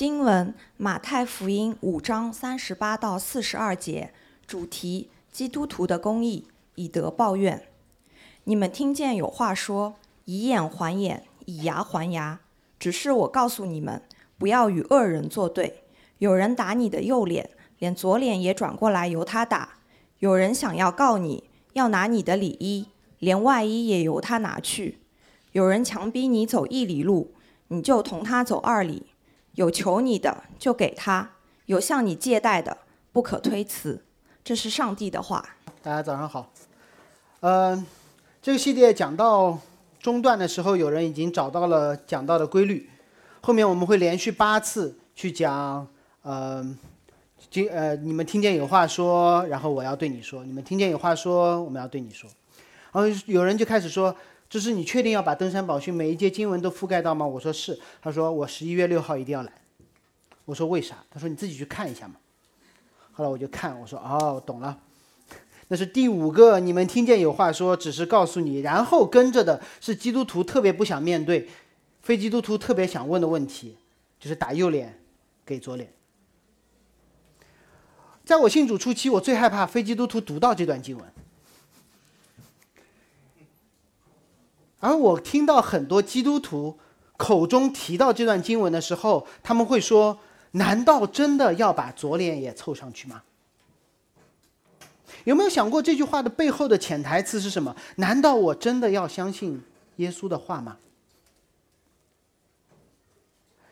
经文：马太福音五章三十八到四十二节，主题：基督徒的公义，以德报怨。你们听见有话说：“以眼还眼，以牙还牙。”只是我告诉你们，不要与恶人作对。有人打你的右脸，连左脸也转过来由他打；有人想要告你，要拿你的里衣，连外衣也由他拿去；有人强逼你走一里路，你就同他走二里。有求你的就给他，有向你借贷的不可推辞。这是上帝的话。大家早上好。嗯，这个系列讲到中段的时候，有人已经找到了讲到的规律。后面我们会连续八次去讲。嗯，今呃，你们听见有话说，然后我要对你说；你们听见有话说，我们要对你说。然后有人就开始说。就是你确定要把登山宝训每一节经文都覆盖到吗？我说是。他说我十一月六号一定要来。我说为啥？他说你自己去看一下嘛。后来我就看，我说哦，懂了。那是第五个，你们听见有话说，只是告诉你，然后跟着的是基督徒特别不想面对，非基督徒特别想问的问题，就是打右脸给左脸。在我信主初期，我最害怕非基督徒读到这段经文。而我听到很多基督徒口中提到这段经文的时候，他们会说：“难道真的要把左脸也凑上去吗？”有没有想过这句话的背后的潜台词是什么？难道我真的要相信耶稣的话吗？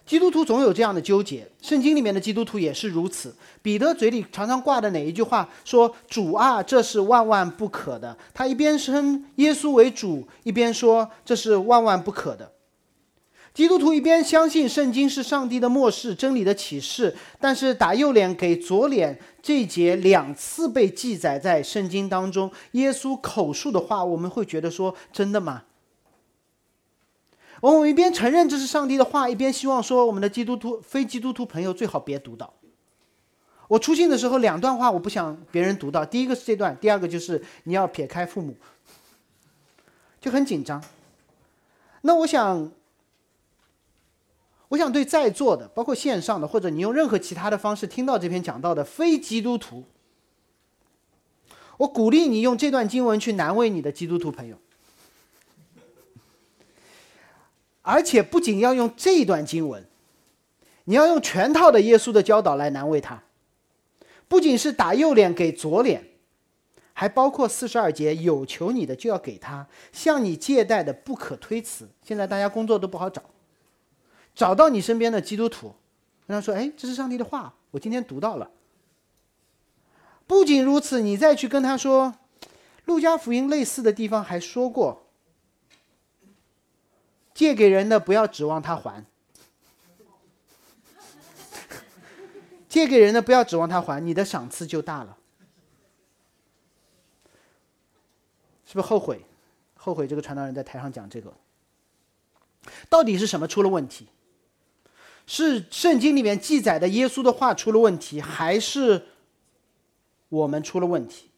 基督徒总有这样的纠结，圣经里面的基督徒也是如此。彼得嘴里常常挂的哪一句话？说主啊，这是万万不可的。他一边称耶稣为主，一边说这是万万不可的。基督徒一边相信圣经是上帝的末世真理的启示，但是打右脸给左脸这一节两次被记载在圣经当中，耶稣口述的话，我们会觉得说真的吗？我们一边承认这是上帝的话，一边希望说我们的基督徒、非基督徒朋友最好别读到。我出信的时候，两段话我不想别人读到。第一个是这段，第二个就是你要撇开父母，就很紧张。那我想，我想对在座的，包括线上的，或者你用任何其他的方式听到这篇讲到的非基督徒，我鼓励你用这段经文去难为你的基督徒朋友。而且不仅要用这段经文，你要用全套的耶稣的教导来难为他。不仅是打右脸给左脸，还包括四十二节有求你的就要给他，向你借贷的不可推辞。现在大家工作都不好找，找到你身边的基督徒，跟他说：“哎，这是上帝的话，我今天读到了。”不仅如此，你再去跟他说，路加福音类似的地方还说过。借给人的不要指望他还，借给人的不要指望他还，你的赏赐就大了，是不是后悔？后悔这个传道人在台上讲这个，到底是什么出了问题？是圣经里面记载的耶稣的话出了问题，还是我们出了问题？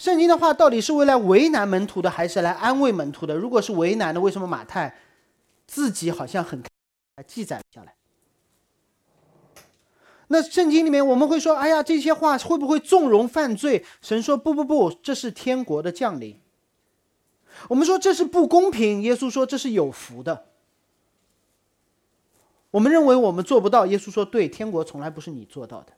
圣经的话到底是为了为难门徒的，还是来安慰门徒的？如果是为难的，为什么马太自己好像很记载下来？那圣经里面我们会说：“哎呀，这些话会不会纵容犯罪？”神说：“不不不，这是天国的降临。”我们说这是不公平，耶稣说这是有福的。我们认为我们做不到，耶稣说：“对，天国从来不是你做到的。”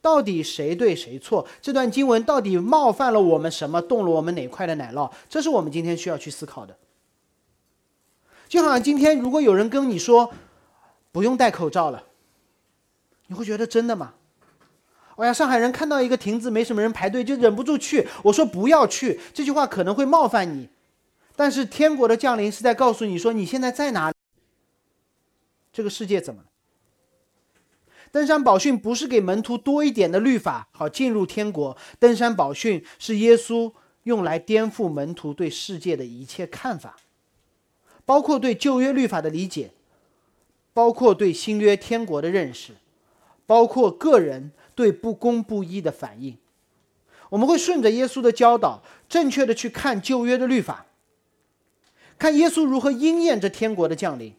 到底谁对谁错？这段经文到底冒犯了我们什么？动了我们哪块的奶酪？这是我们今天需要去思考的。就好像今天，如果有人跟你说不用戴口罩了，你会觉得真的吗？哎呀，上海人看到一个亭子没什么人排队，就忍不住去。我说不要去，这句话可能会冒犯你，但是天国的降临是在告诉你说你现在在哪？这个世界怎么？登山宝训不是给门徒多一点的律法，好进入天国。登山宝训是耶稣用来颠覆门徒对世界的一切看法，包括对旧约律法的理解，包括对新约天国的认识，包括个人对不公不义的反应。我们会顺着耶稣的教导，正确的去看旧约的律法，看耶稣如何应验这天国的降临，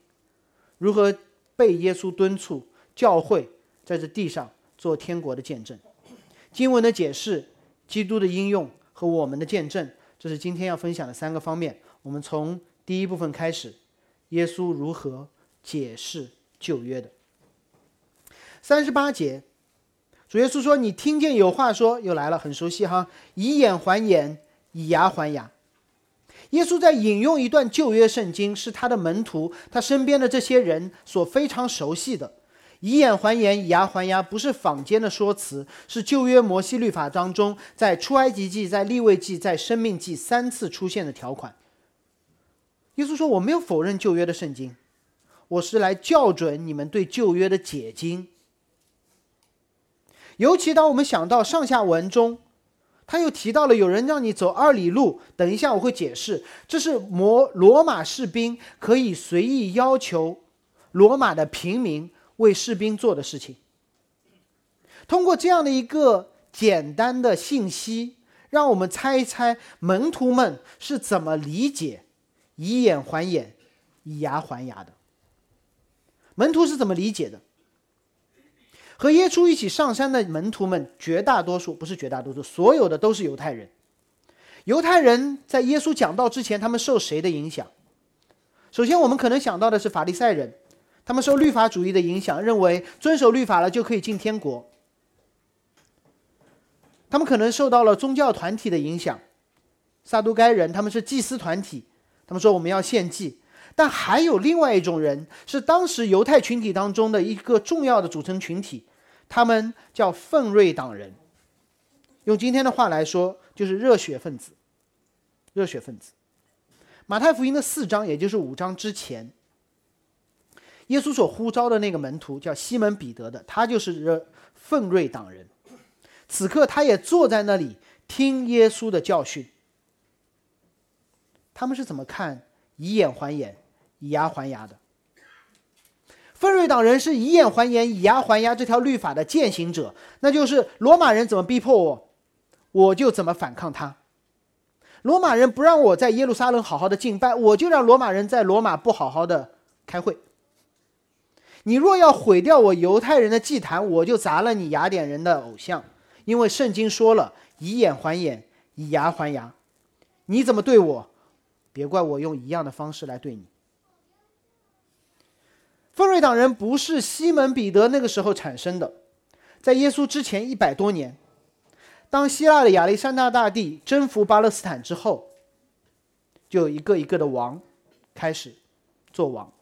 如何。被耶稣敦促，教会在这地上做天国的见证。经文的解释、基督的应用和我们的见证，这是今天要分享的三个方面。我们从第一部分开始，耶稣如何解释旧约的。三十八节，主耶稣说：“你听见有话说，又来了，很熟悉哈，以眼还眼，以牙还牙。”耶稣在引用一段旧约圣经，是他的门徒、他身边的这些人所非常熟悉的。以眼还眼，以牙还牙，不是坊间的说辞，是旧约摩西律法当中，在出埃及记、在立位记、在生命记三次出现的条款。耶稣说：“我没有否认旧约的圣经，我是来校准你们对旧约的解经。尤其当我们想到上下文中。”他又提到了有人让你走二里路，等一下我会解释，这是摩罗马士兵可以随意要求罗马的平民为士兵做的事情。通过这样的一个简单的信息，让我们猜一猜门徒们是怎么理解“以眼还眼，以牙还牙”的。门徒是怎么理解的？和耶稣一起上山的门徒们，绝大多数不是绝大多数，所有的都是犹太人。犹太人在耶稣讲道之前，他们受谁的影响？首先，我们可能想到的是法利赛人，他们受律法主义的影响，认为遵守律法了就可以进天国。他们可能受到了宗教团体的影响，撒都该人他们是祭司团体，他们说我们要献祭。但还有另外一种人，是当时犹太群体当中的一个重要的组成群体。他们叫奋锐党人，用今天的话来说，就是热血分子。热血分子。马太福音的四章，也就是五章之前，耶稣所呼召的那个门徒叫西门彼得的，他就是热奋锐党人。此刻，他也坐在那里听耶稣的教训。他们是怎么看以眼还眼，以牙还牙的？奋锐党人是以眼还眼、以牙还牙这条律法的践行者，那就是罗马人怎么逼迫我，我就怎么反抗他。罗马人不让我在耶路撒冷好好的敬拜，我就让罗马人在罗马不好好的开会。你若要毁掉我犹太人的祭坛，我就砸了你雅典人的偶像，因为圣经说了以眼还眼，以牙还牙。你怎么对我，别怪我用一样的方式来对你。锋锐党人不是西门彼得那个时候产生的，在耶稣之前一百多年，当希腊的亚历山大大帝征服巴勒斯坦之后，就一个一个的王开始做王。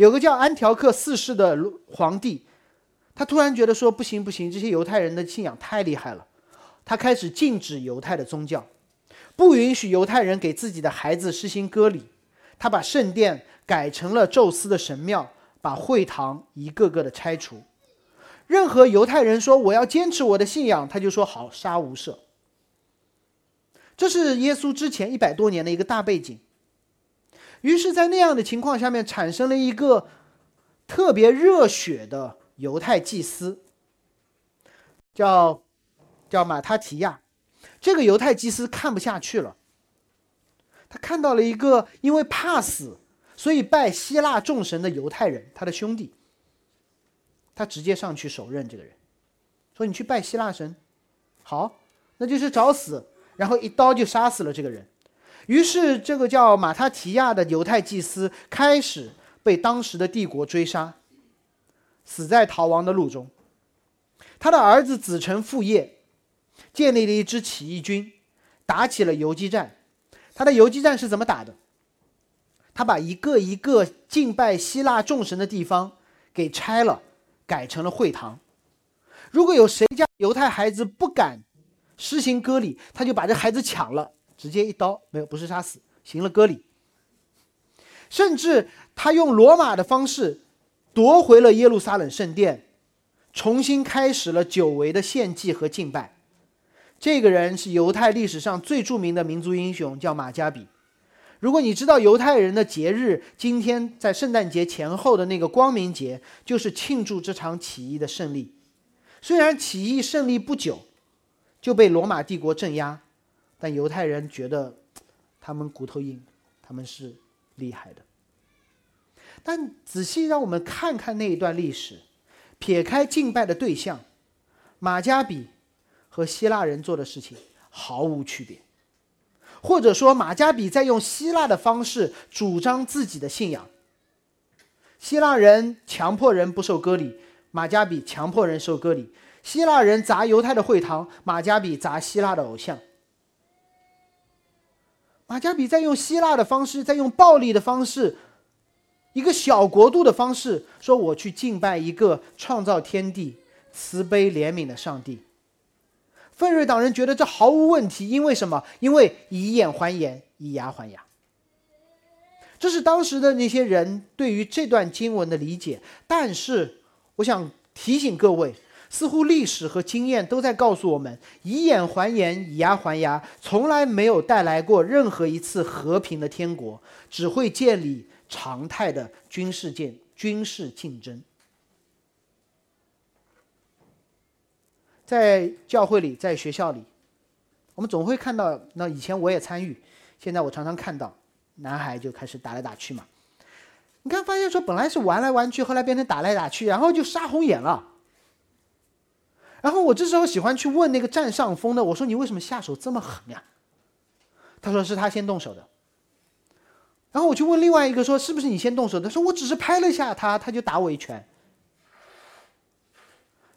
有个叫安条克四世的皇帝，他突然觉得说不行不行，这些犹太人的信仰太厉害了，他开始禁止犹太的宗教，不允许犹太人给自己的孩子施行割礼，他把圣殿改成了宙斯的神庙。把会堂一个个的拆除，任何犹太人说我要坚持我的信仰，他就说好杀无赦。这是耶稣之前一百多年的一个大背景。于是，在那样的情况下面，产生了一个特别热血的犹太祭司，叫叫马他提亚。这个犹太祭司看不下去了，他看到了一个因为怕死。所以拜希腊众神的犹太人，他的兄弟，他直接上去手刃这个人，说：“你去拜希腊神，好，那就是找死。”然后一刀就杀死了这个人。于是，这个叫马他提亚的犹太祭司开始被当时的帝国追杀，死在逃亡的路中。他的儿子子承父业，建立了一支起义军，打起了游击战。他的游击战是怎么打的？他把一个一个敬拜希腊众神的地方给拆了，改成了会堂。如果有谁家犹太孩子不敢施行割礼，他就把这孩子抢了，直接一刀没有，不是杀死，行了割礼。甚至他用罗马的方式夺回了耶路撒冷圣殿，重新开始了久违的献祭和敬拜。这个人是犹太历史上最著名的民族英雄，叫马加比。如果你知道犹太人的节日，今天在圣诞节前后的那个光明节，就是庆祝这场起义的胜利。虽然起义胜利不久，就被罗马帝国镇压，但犹太人觉得他们骨头硬，他们是厉害的。但仔细让我们看看那一段历史，撇开敬拜的对象，马加比和希腊人做的事情毫无区别，或者说马加比在用希腊的方式主张自己的信仰。希腊人强迫人不受割礼，马加比强迫人受割礼；希腊人砸犹太的会堂，马加比砸希腊的偶像。马加比在用希腊的方式，在用暴力的方式。一个小国度的方式，说我去敬拜一个创造天地、慈悲怜悯的上帝。奋锐党人觉得这毫无问题，因为什么？因为以眼还眼，以牙还牙。这是当时的那些人对于这段经文的理解。但是，我想提醒各位，似乎历史和经验都在告诉我们：以眼还眼，以牙还牙，从来没有带来过任何一次和平的天国，只会建立。常态的军事竞军事竞争，在教会里，在学校里，我们总会看到。那以前我也参与，现在我常常看到，男孩就开始打来打去嘛。你看，发现说本来是玩来玩去，后来变成打来打去，然后就杀红眼了。然后我这时候喜欢去问那个占上风的，我说你为什么下手这么狠呀？他说是他先动手的。然后我去问另外一个说：“是不是你先动手？”他说：“我只是拍了下他，他就打我一拳。”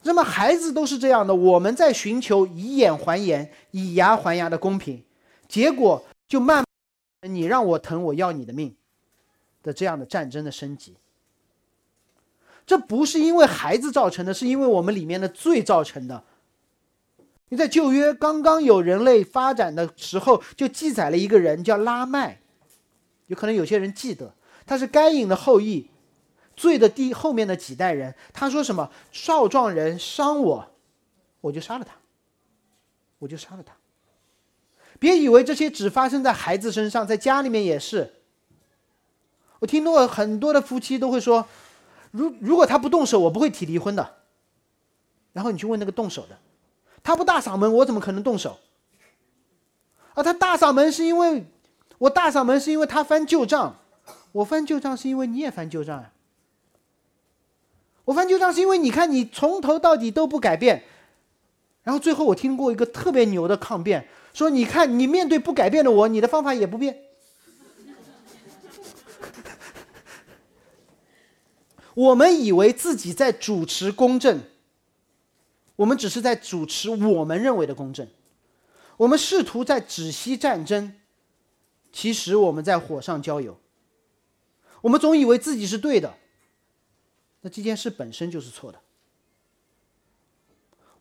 那么孩子都是这样的，我们在寻求以眼还眼、以牙还牙的公平，结果就慢，你让我疼，我要你的命的这样的战争的升级。这不是因为孩子造成的，是因为我们里面的罪造成的。你在旧约刚刚有人类发展的时候，就记载了一个人叫拉麦。有可能有些人记得，他是该隐的后裔，罪的第后面的几代人。他说什么？少壮人伤我，我就杀了他，我就杀了他。别以为这些只发生在孩子身上，在家里面也是。我听到很多的夫妻都会说，如如果他不动手，我不会提离婚的。然后你去问那个动手的，他不大嗓门，我怎么可能动手？啊，他大嗓门是因为。我大嗓门是因为他翻旧账，我翻旧账是因为你也翻旧账啊。我翻旧账是因为你看你从头到底都不改变，然后最后我听过一个特别牛的抗辩，说你看你面对不改变的我，你的方法也不变。我们以为自己在主持公正，我们只是在主持我们认为的公正，我们试图在止息战争。其实我们在火上浇油，我们总以为自己是对的，那这件事本身就是错的。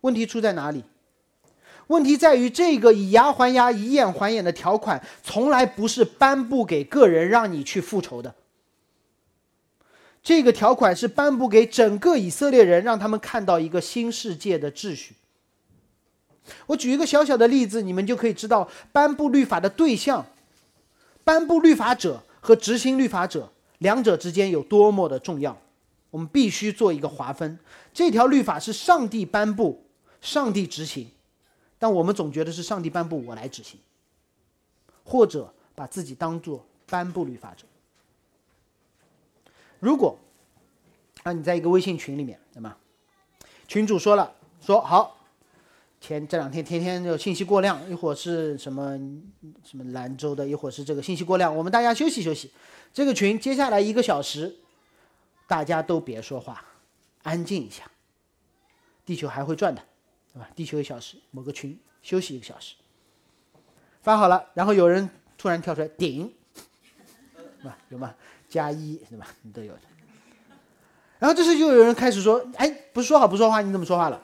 问题出在哪里？问题在于这个以牙还牙、以眼还眼的条款，从来不是颁布给个人让你去复仇的。这个条款是颁布给整个以色列人，让他们看到一个新世界的秩序。我举一个小小的例子，你们就可以知道颁布律法的对象。颁布律法者和执行律法者两者之间有多么的重要，我们必须做一个划分。这条律法是上帝颁布，上帝执行，但我们总觉得是上帝颁布，我来执行，或者把自己当做颁布律法者。如果啊，你在一个微信群里面，那么群主说了，说好。天这两天天天就信息过量，一会儿是什么什么兰州的，一会儿是这个信息过量，我们大家休息休息。这个群接下来一个小时，大家都别说话，安静一下。地球还会转的，对吧？地球一小时，某个群休息一个小时。发好了，然后有人突然跳出来顶，吧？有吗？加一，对吧？你都有的。然后这时就有人开始说：“哎，不是说好不说话，你怎么说话了？”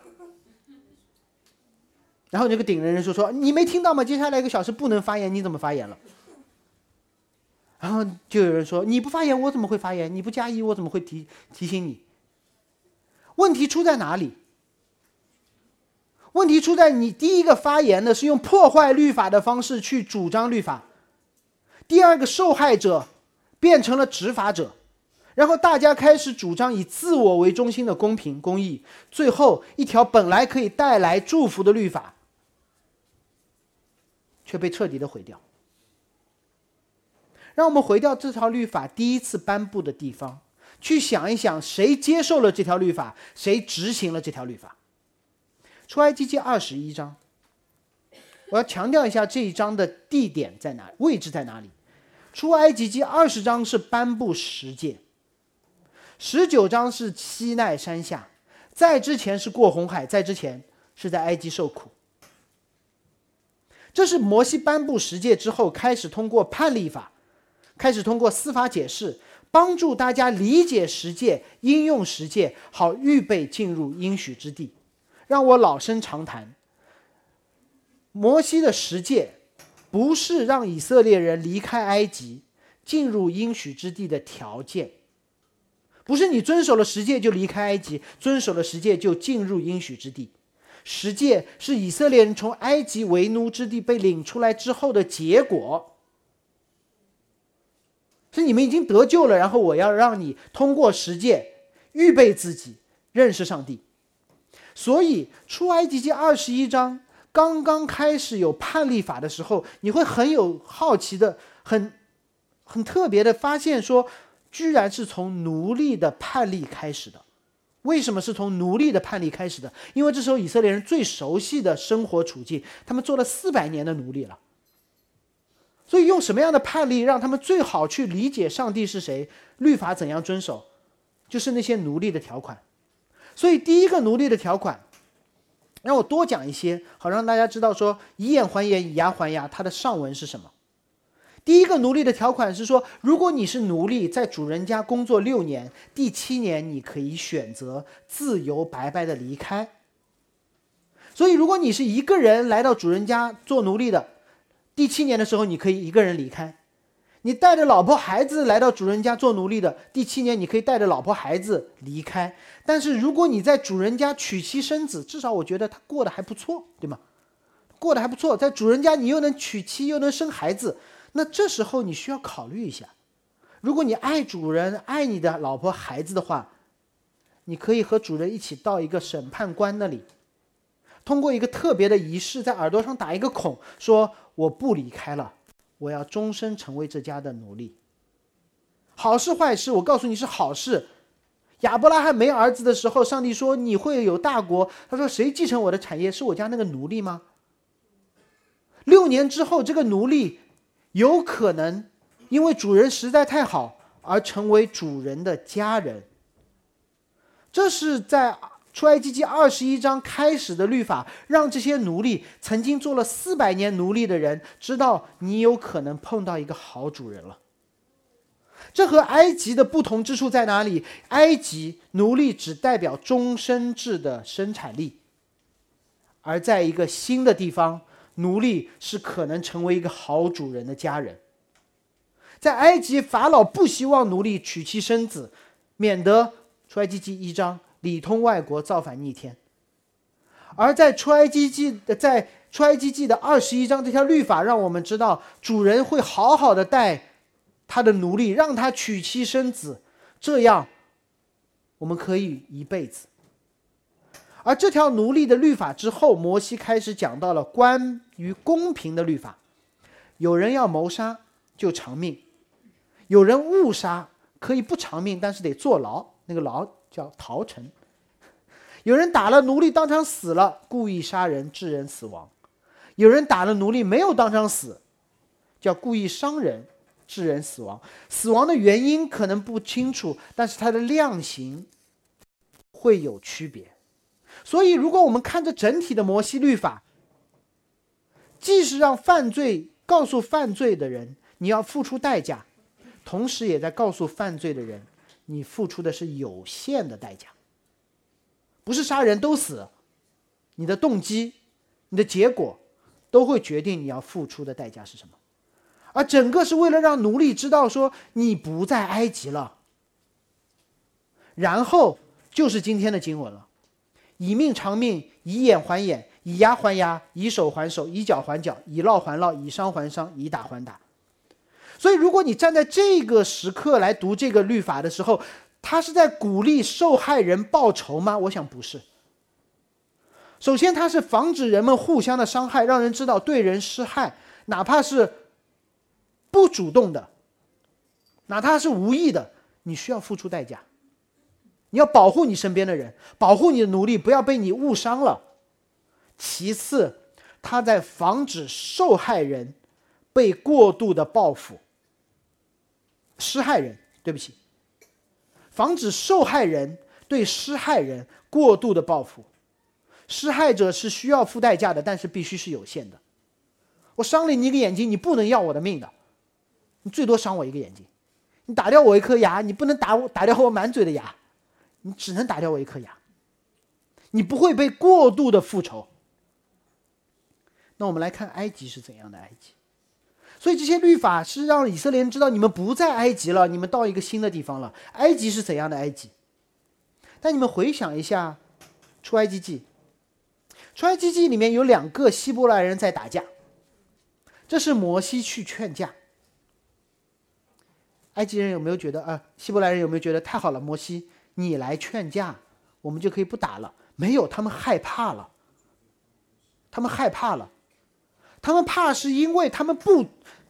然后那个顶人人说说你没听到吗？接下来一个小时不能发言，你怎么发言了？然后就有人说你不发言，我怎么会发言？你不加一，我怎么会提提醒你？问题出在哪里？问题出在你第一个发言的是用破坏律法的方式去主张律法，第二个受害者变成了执法者，然后大家开始主张以自我为中心的公平公义，最后一条本来可以带来祝福的律法。却被彻底的毁掉。让我们回到这条律法第一次颁布的地方，去想一想，谁接受了这条律法，谁执行了这条律法。出埃及记二十一章，我要强调一下这一章的地点在哪，位置在哪里。出埃及记二十章是颁布十诫，十九章是西奈山下，在之前是过红海，在之前是在埃及受苦。这是摩西颁布十诫之后，开始通过判例法，开始通过司法解释，帮助大家理解十诫，应用十诫，好预备进入应许之地。让我老生常谈，摩西的十诫不是让以色列人离开埃及、进入应许之地的条件，不是你遵守了十诫就离开埃及，遵守了十诫就进入应许之地。十诫是以色列人从埃及为奴之地被领出来之后的结果，是你们已经得救了，然后我要让你通过十诫预备自己认识上帝。所以出埃及记二十一章刚刚开始有判例法的时候，你会很有好奇的、很很特别的发现，说居然是从奴隶的判例开始的。为什么是从奴隶的判例开始的？因为这时候以色列人最熟悉的生活处境，他们做了四百年的奴隶了。所以用什么样的判例让他们最好去理解上帝是谁，律法怎样遵守，就是那些奴隶的条款。所以第一个奴隶的条款，让我多讲一些，好让大家知道说以眼还眼，以牙还牙，它的上文是什么。第一个奴隶的条款是说，如果你是奴隶，在主人家工作六年，第七年你可以选择自由白白的离开。所以，如果你是一个人来到主人家做奴隶的，第七年的时候你可以一个人离开。你带着老婆孩子来到主人家做奴隶的，第七年你可以带着老婆孩子离开。但是，如果你在主人家娶妻生子，至少我觉得他过得还不错，对吗？过得还不错，在主人家你又能娶妻又能生孩子。那这时候你需要考虑一下，如果你爱主人、爱你的老婆孩子的话，你可以和主人一起到一个审判官那里，通过一个特别的仪式，在耳朵上打一个孔，说我不离开了，我要终身成为这家的奴隶。好事坏事，我告诉你是好事。亚伯拉罕没儿子的时候，上帝说你会有大国，他说谁继承我的产业？是我家那个奴隶吗？六年之后，这个奴隶。有可能因为主人实在太好而成为主人的家人。这是在出埃及记二十一章开始的律法，让这些奴隶曾经做了四百年奴隶的人知道你有可能碰到一个好主人了。这和埃及的不同之处在哪里？埃及奴隶只代表终身制的生产力，而在一个新的地方。奴隶是可能成为一个好主人的家人。在埃及，法老不希望奴隶娶妻生子，免得出埃及记一章里通外国造反逆天。而在出埃及记的在出埃及记的二十一章这条律法，让我们知道主人会好好的待他的奴隶，让他娶妻生子，这样我们可以一辈子。而这条奴隶的律法之后，摩西开始讲到了关于公平的律法。有人要谋杀就偿命，有人误杀可以不偿命，但是得坐牢，那个牢叫逃城。有人打了奴隶当场死了，故意杀人致人死亡；有人打了奴隶没有当场死，叫故意伤人致人死亡。死亡的原因可能不清楚，但是它的量刑会有区别。所以，如果我们看着整体的摩西律法，既是让犯罪告诉犯罪的人你要付出代价，同时也在告诉犯罪的人，你付出的是有限的代价。不是杀人都死，你的动机、你的结果，都会决定你要付出的代价是什么。而整个是为了让奴隶知道说你不在埃及了，然后就是今天的经文了。以命偿命，以眼还眼，以牙还牙，以手还手，以脚还脚，以烙还烙，以伤还伤，以打还打。所以，如果你站在这个时刻来读这个律法的时候，他是在鼓励受害人报仇吗？我想不是。首先，他是防止人们互相的伤害，让人知道对人施害，哪怕是不主动的，哪怕是无意的，你需要付出代价。你要保护你身边的人，保护你的奴隶，不要被你误伤了。其次，他在防止受害人被过度的报复。施害人，对不起，防止受害人对施害人过度的报复。施害者是需要付代价的，但是必须是有限的。我伤了你一个眼睛，你不能要我的命的，你最多伤我一个眼睛。你打掉我一颗牙，你不能打我打掉我满嘴的牙，你只能打掉我一颗牙。你不会被过度的复仇。那我们来看埃及是怎样的埃及。所以这些律法是让以色列人知道，你们不在埃及了，你们到一个新的地方了。埃及是怎样的埃及？但你们回想一下，《出埃及记》，《出埃及记》里面有两个希伯来人在打架，这是摩西去劝架。埃及人有没有觉得啊？希伯来人有没有觉得太好了？摩西，你来劝架，我们就可以不打了？没有，他们害怕了。他们害怕了。他们怕是因为他们不，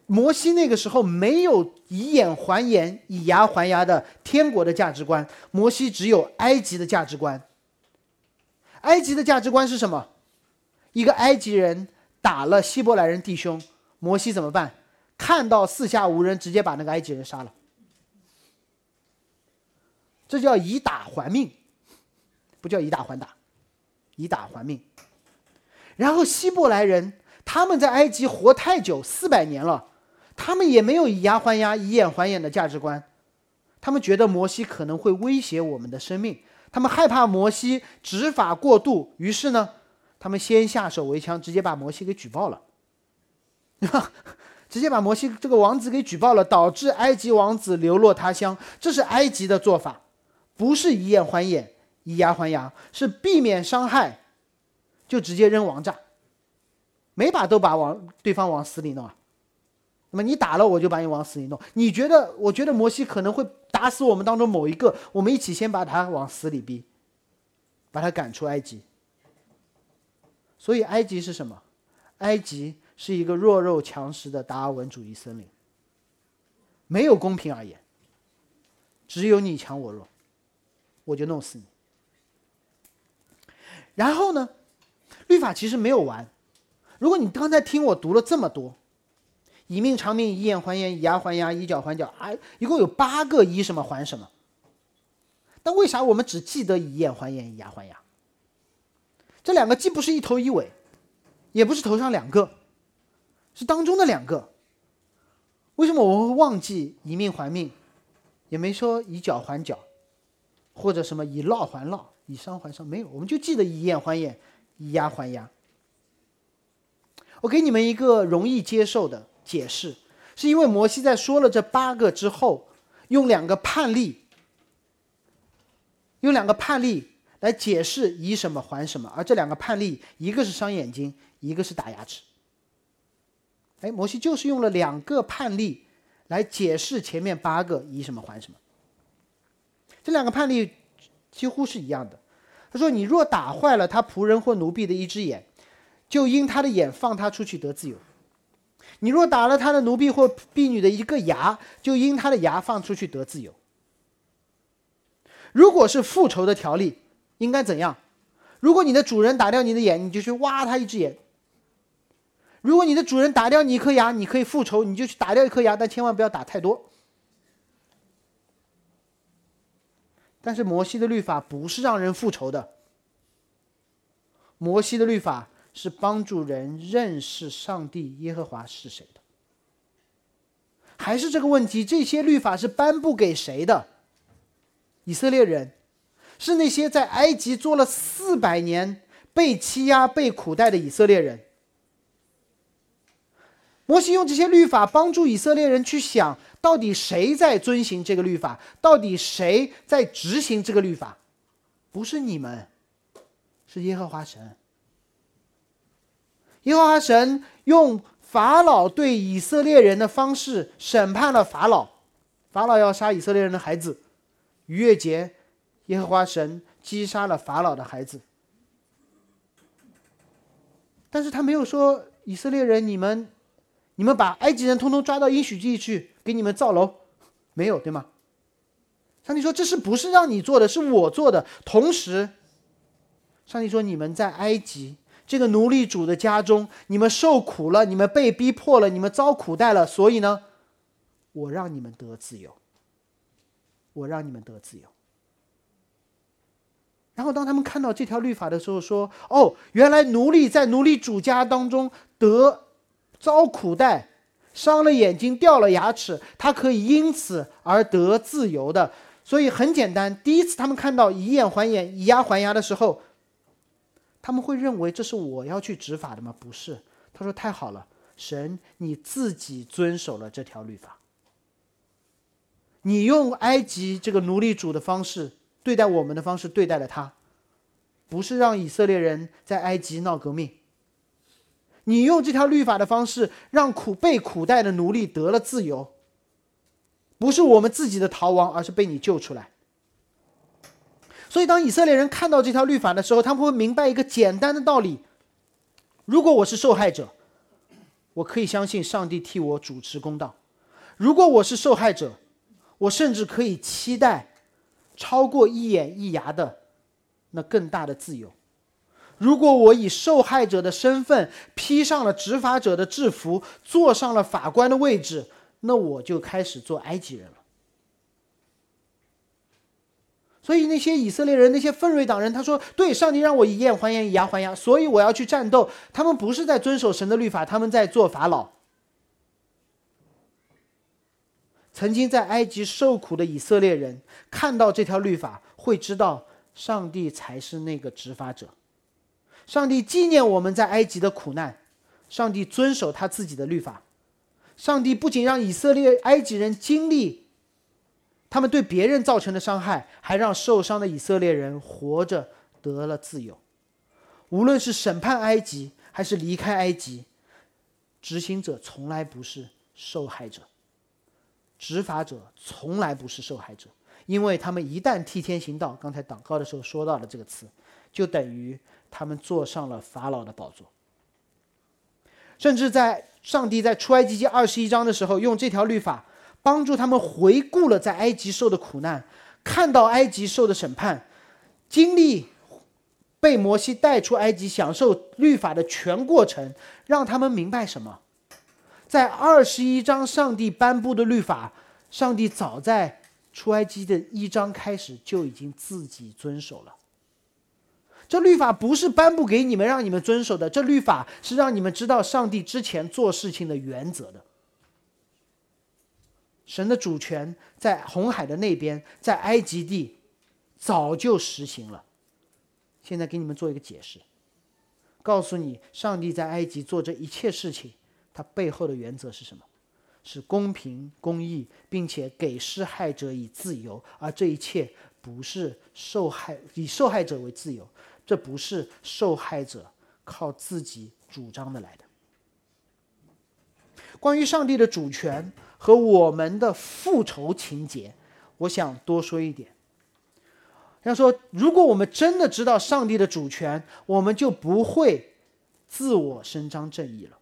摩西那个时候没有以眼还眼、以牙还牙的天国的价值观，摩西只有埃及的价值观。埃及的价值观是什么？一个埃及人打了希伯来人弟兄，摩西怎么办？看到四下无人，直接把那个埃及人杀了。这叫以打还命，不叫以打还打，以打还命。然后希伯来人。他们在埃及活太久，四百年了，他们也没有以牙还牙、以眼还眼的价值观。他们觉得摩西可能会威胁我们的生命，他们害怕摩西执法过度，于是呢，他们先下手为强，直接把摩西给举报了，直接把摩西这个王子给举报了，导致埃及王子流落他乡。这是埃及的做法，不是以眼还眼、以牙还牙，是避免伤害，就直接扔王炸。每把都把往对方往死里弄啊，那么你打了我就把你往死里弄。你觉得？我觉得摩西可能会打死我们当中某一个，我们一起先把他往死里逼，把他赶出埃及。所以埃及是什么？埃及是一个弱肉强食的达尔文主义森林，没有公平而言，只有你强我弱，我就弄死你。然后呢，律法其实没有完。如果你刚才听我读了这么多，以命偿命，以眼还眼，以牙还牙，以脚还脚，啊，一共有八个以什么还什么。但为啥我们只记得以眼还眼，以牙还牙？这两个既不是一头一尾，也不是头上两个，是当中的两个。为什么我们会忘记以命还命，也没说以脚还脚，或者什么以烙还烙，以伤还伤？没有，我们就记得以眼还眼，以牙还牙。我给你们一个容易接受的解释，是因为摩西在说了这八个之后，用两个判例，用两个判例来解释以什么还什么，而这两个判例，一个是伤眼睛，一个是打牙齿。哎，摩西就是用了两个判例来解释前面八个以什么还什么。这两个判例几乎是一样的。他说：“你若打坏了他仆人或奴婢的一只眼。”就因他的眼放他出去得自由，你若打了他的奴婢或婢女的一个牙，就因他的牙放出去得自由。如果是复仇的条例，应该怎样？如果你的主人打掉你的眼，你就去挖他一只眼；如果你的主人打掉你一颗牙，你可以复仇，你就去打掉一颗牙，但千万不要打太多。但是摩西的律法不是让人复仇的，摩西的律法。是帮助人认识上帝耶和华是谁的，还是这个问题？这些律法是颁布给谁的？以色列人，是那些在埃及做了四百年被欺压、被苦待的以色列人。摩西用这些律法帮助以色列人去想，到底谁在遵行这个律法？到底谁在执行这个律法？不是你们，是耶和华神。耶和华神用法老对以色列人的方式审判了法老，法老要杀以色列人的孩子。逾越节，耶和华神击杀了法老的孩子。但是他没有说以色列人，你们，你们把埃及人通通抓到应许地去，给你们造楼，没有对吗？上帝说：“这是不是让你做的？是我做的。”同时，上帝说：“你们在埃及这个奴隶主的家中，你们受苦了，你们被逼迫了，你们遭苦待了，所以呢，我让你们得自由。我让你们得自由。”然后，当他们看到这条律法的时候，说：“哦，原来奴隶在奴隶主家当中得遭苦待，伤了眼睛，掉了牙齿，他可以因此而得自由的。”所以很简单，第一次他们看到以眼还眼、以牙还牙的时候，他们会认为这是我要去执法的吗？不是。他说：“太好了，神你自己遵守了这条律法，你用埃及这个奴隶主的方式对待我们的方式对待了他，不是让以色列人在埃及闹革命。你用这条律法的方式让苦被苦待的奴隶得了自由。”不是我们自己的逃亡，而是被你救出来。所以，当以色列人看到这条律法的时候，他们会明白一个简单的道理：如果我是受害者，我可以相信上帝替我主持公道；如果我是受害者，我甚至可以期待超过一眼一牙的那更大的自由。如果我以受害者的身份披上了执法者的制服，坐上了法官的位置。那我就开始做埃及人了。所以那些以色列人，那些奋锐党人，他说：“对，上帝让我以眼还眼，以牙还牙，所以我要去战斗。”他们不是在遵守神的律法，他们在做法老。曾经在埃及受苦的以色列人，看到这条律法，会知道上帝才是那个执法者。上帝纪念我们在埃及的苦难，上帝遵守他自己的律法。上帝不仅让以色列埃及人经历他们对别人造成的伤害，还让受伤的以色列人活着得了自由。无论是审判埃及还是离开埃及，执行者从来不是受害者，执法者从来不是受害者，因为他们一旦替天行道，刚才祷告的时候说到了这个词，就等于他们坐上了法老的宝座，甚至在。上帝在出埃及记二十一章的时候，用这条律法帮助他们回顾了在埃及受的苦难，看到埃及受的审判，经历被摩西带出埃及、享受律法的全过程，让他们明白什么？在二十一章上帝颁布的律法，上帝早在出埃及的一章开始就已经自己遵守了。这律法不是颁布给你们让你们遵守的，这律法是让你们知道上帝之前做事情的原则的。神的主权在红海的那边，在埃及地早就实行了。现在给你们做一个解释，告诉你，上帝在埃及做这一切事情，他背后的原则是什么？是公平公义，并且给施害者以自由，而这一切不是受害以受害者为自由。这不是受害者靠自己主张的来的。关于上帝的主权和我们的复仇情节，我想多说一点。要说，如果我们真的知道上帝的主权，我们就不会自我伸张正义了，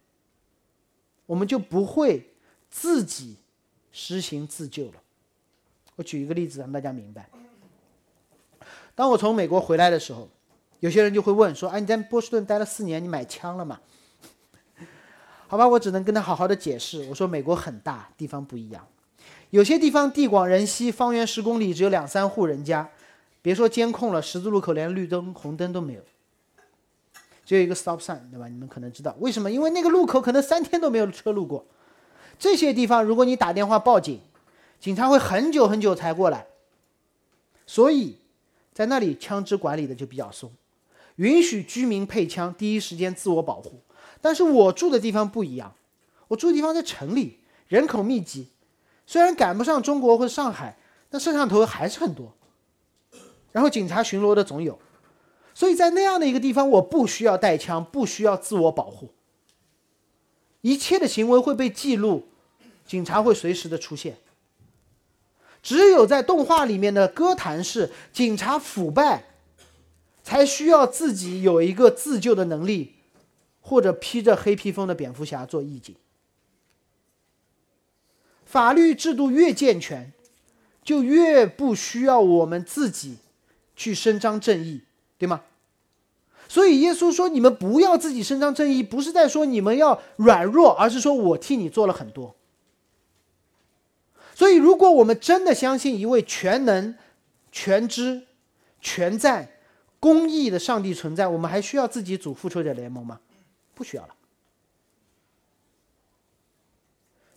我们就不会自己实行自救了。我举一个例子让大家明白。当我从美国回来的时候。有些人就会问说：“哎，你在波士顿待了四年，你买枪了吗？”好吧，我只能跟他好好的解释。我说：“美国很大，地方不一样，有些地方地广人稀，方圆十公里只有两三户人家，别说监控了，十字路口连绿灯、红灯都没有，只有一个 stop sign，对吧？你们可能知道为什么？因为那个路口可能三天都没有车路过。这些地方，如果你打电话报警，警察会很久很久才过来，所以在那里枪支管理的就比较松。”允许居民配枪，第一时间自我保护。但是我住的地方不一样，我住的地方在城里，人口密集，虽然赶不上中国或者上海，但摄像头还是很多。然后警察巡逻的总有，所以在那样的一个地方，我不需要带枪，不需要自我保护，一切的行为会被记录，警察会随时的出现。只有在动画里面的歌坛是警察腐败。才需要自己有一个自救的能力，或者披着黑披风的蝙蝠侠做义警。法律制度越健全，就越不需要我们自己去伸张正义，对吗？所以耶稣说：“你们不要自己伸张正义，不是在说你们要软弱，而是说我替你做了很多。”所以，如果我们真的相信一位全能、全知、全在、公义的上帝存在，我们还需要自己组复仇者联盟吗？不需要了。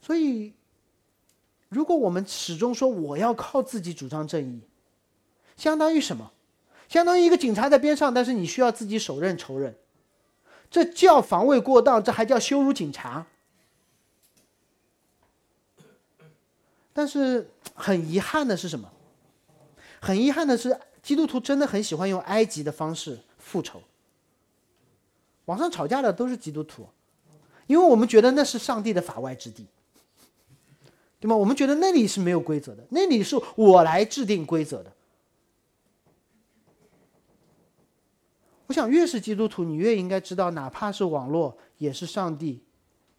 所以，如果我们始终说我要靠自己主张正义，相当于什么？相当于一个警察在边上，但是你需要自己手刃仇人，这叫防卫过当，这还叫羞辱警察。但是很遗憾的是什么？很遗憾的是，基督徒真的很喜欢用埃及的方式复仇。网上吵架的都是基督徒，因为我们觉得那是上帝的法外之地，对吗？我们觉得那里是没有规则的，那里是我来制定规则的。我想，越是基督徒，你越应该知道，哪怕是网络，也是上帝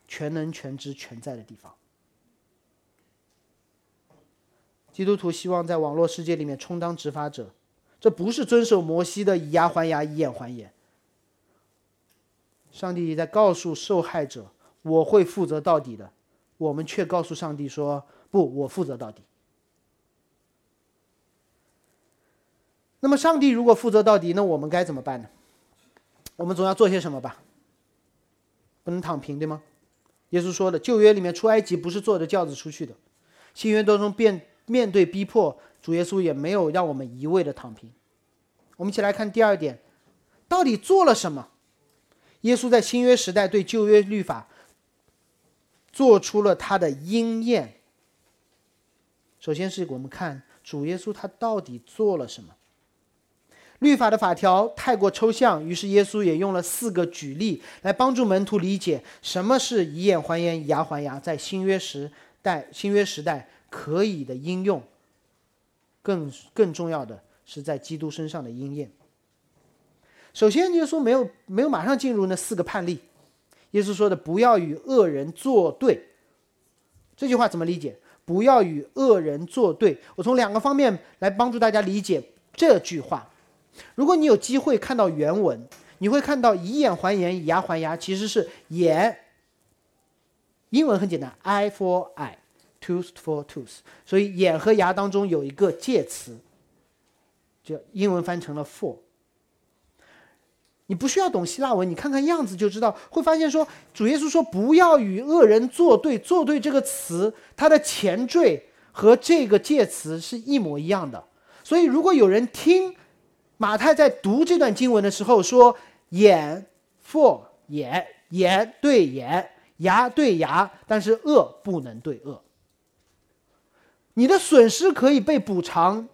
全能、全知、全在的地方。基督徒希望在网络世界里面充当执法者，这不是遵守摩西的以牙还牙、以眼还眼。上帝在告诉受害者：“我会负责到底的。”我们却告诉上帝说：“不，我负责到底。”那么，上帝如果负责到底，那我们该怎么办呢？我们总要做些什么吧？不能躺平，对吗？耶稣说的，旧约里面出埃及不是坐着轿子出去的，新约当中变。面对逼迫，主耶稣也没有让我们一味的躺平。我们一起来看第二点，到底做了什么？耶稣在新约时代对旧约律法做出了他的应验。首先是我们看主耶稣他到底做了什么。律法的法条太过抽象，于是耶稣也用了四个举例来帮助门徒理解什么是以眼还眼、以牙还牙，在新约时代、新约时代。可以的应用，更更重要的是在基督身上的应验。首先，耶稣没有没有马上进入那四个判例。耶稣说的“不要与恶人作对”，这句话怎么理解？“不要与恶人作对”，我从两个方面来帮助大家理解这句话。如果你有机会看到原文，你会看到“以眼还眼，以牙还牙”，其实是眼。英文很简单，eye for eye。Tooth for tooth，所以眼和牙当中有一个介词，就英文翻成了 for。你不需要懂希腊文，你看看样子就知道，会发现说主耶稣说不要与恶人作对，作对这个词它的前缀和这个介词是一模一样的。所以如果有人听马太在读这段经文的时候说眼 for 眼，眼对眼，牙对牙，但是恶不能对恶。你的损失可以被补偿，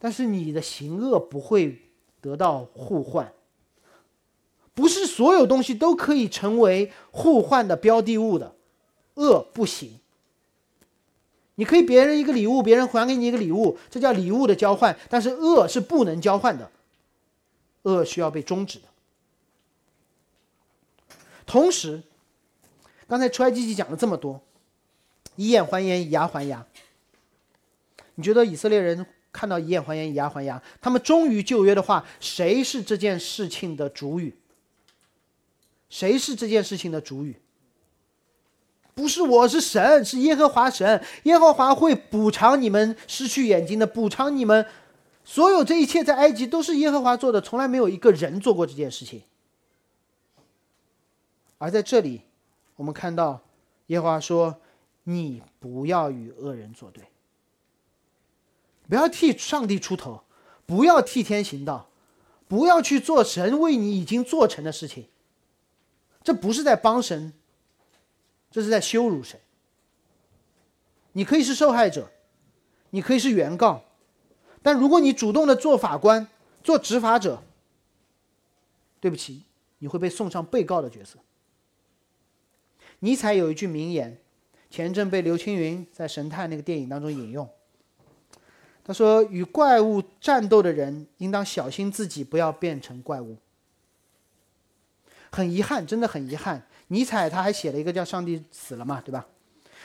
但是你的行恶不会得到互换。不是所有东西都可以成为互换的标的物的，恶不行。你可以别人一个礼物，别人还给你一个礼物，这叫礼物的交换，但是恶是不能交换的，恶需要被终止的。同时，刚才出埃及记讲了这么多，以眼还眼，以牙还牙。你觉得以色列人看到以眼还眼以牙还牙，他们忠于旧约的话，谁是这件事情的主语？谁是这件事情的主语？不是我，是神，是耶和华神。耶和华会补偿你们失去眼睛的，补偿你们所有这一切，在埃及都是耶和华做的，从来没有一个人做过这件事情。而在这里，我们看到耶和华说：“你不要与恶人作对。”不要替上帝出头，不要替天行道，不要去做神为你已经做成的事情。这不是在帮神，这是在羞辱神。你可以是受害者，你可以是原告，但如果你主动的做法官、做执法者，对不起，你会被送上被告的角色。尼采有一句名言，前阵被刘青云在《神探》那个电影当中引用。他说：“与怪物战斗的人应当小心自己不要变成怪物。”很遗憾，真的很遗憾。尼采他还写了一个叫《上帝死了》嘛，对吧？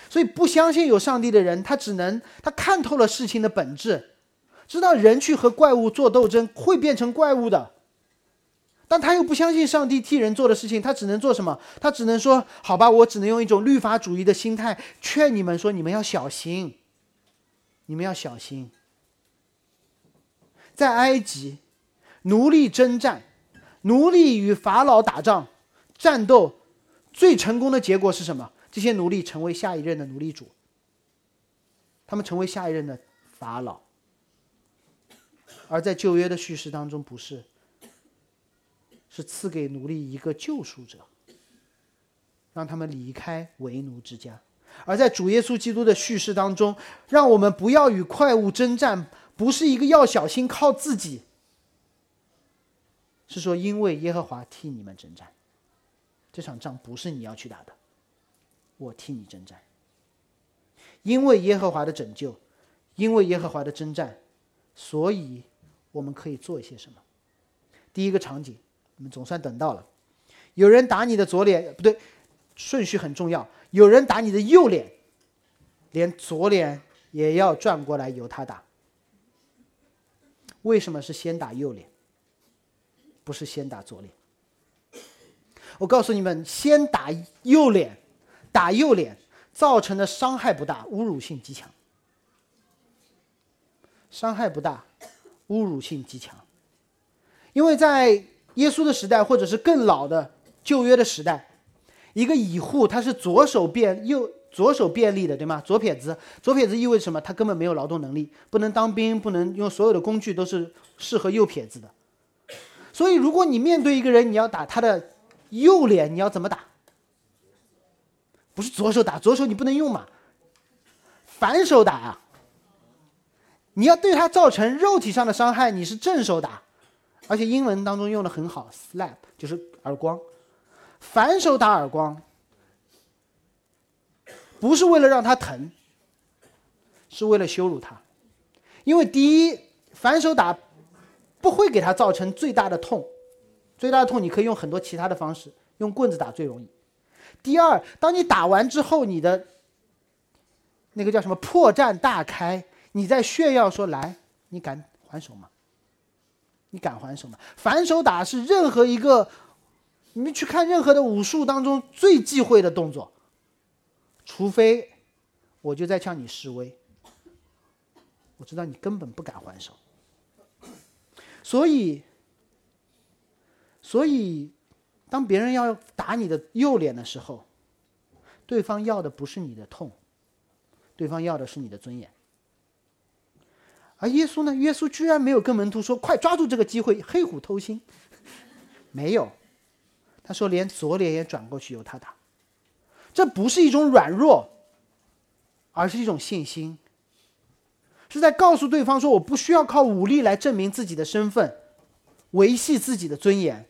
所以不相信有上帝的人，他只能他看透了事情的本质，知道人去和怪物做斗争会变成怪物的。但他又不相信上帝替人做的事情，他只能做什么？他只能说：“好吧，我只能用一种律法主义的心态劝你们说，你们要小心，你们要小心。”在埃及，奴隶征战，奴隶与法老打仗，战斗最成功的结果是什么？这些奴隶成为下一任的奴隶主，他们成为下一任的法老。而在旧约的叙事当中，不是。是赐给奴隶一个救赎者，让他们离开为奴之家；而在主耶稣基督的叙事当中，让我们不要与怪物征战，不是一个要小心靠自己，是说因为耶和华替你们征战，这场仗不是你要去打的，我替你征战。因为耶和华的拯救，因为耶和华的征战，所以我们可以做一些什么？第一个场景。我们总算等到了，有人打你的左脸，不对，顺序很重要。有人打你的右脸，连左脸也要转过来由他打。为什么是先打右脸，不是先打左脸？我告诉你们，先打右脸，打右脸造成的伤害不大，侮辱性极强。伤害不大，侮辱性极强，因为在。耶稣的时代，或者是更老的旧约的时代，一个乙户他是左手便右左手便利的，对吗？左撇子，左撇子意味着什么？他根本没有劳动能力，不能当兵，不能用所有的工具都是适合右撇子的。所以，如果你面对一个人，你要打他的右脸，你要怎么打？不是左手打，左手你不能用嘛？反手打啊！你要对他造成肉体上的伤害，你是正手打。而且英文当中用的很好，slap 就是耳光，反手打耳光，不是为了让他疼，是为了羞辱他，因为第一，反手打不会给他造成最大的痛，最大的痛你可以用很多其他的方式，用棍子打最容易。第二，当你打完之后，你的那个叫什么破绽大开，你在炫耀说来，你敢还手吗？你敢还手吗？反手打是任何一个，你们去看任何的武术当中最忌讳的动作，除非我就在向你示威，我知道你根本不敢还手，所以，所以，当别人要打你的右脸的时候，对方要的不是你的痛，对方要的是你的尊严。而耶稣呢？耶稣居然没有跟门徒说：“快抓住这个机会，黑虎偷心。”没有，他说：“连左脸也转过去由他打。”这不是一种软弱，而是一种信心，是在告诉对方说：“我不需要靠武力来证明自己的身份，维系自己的尊严。”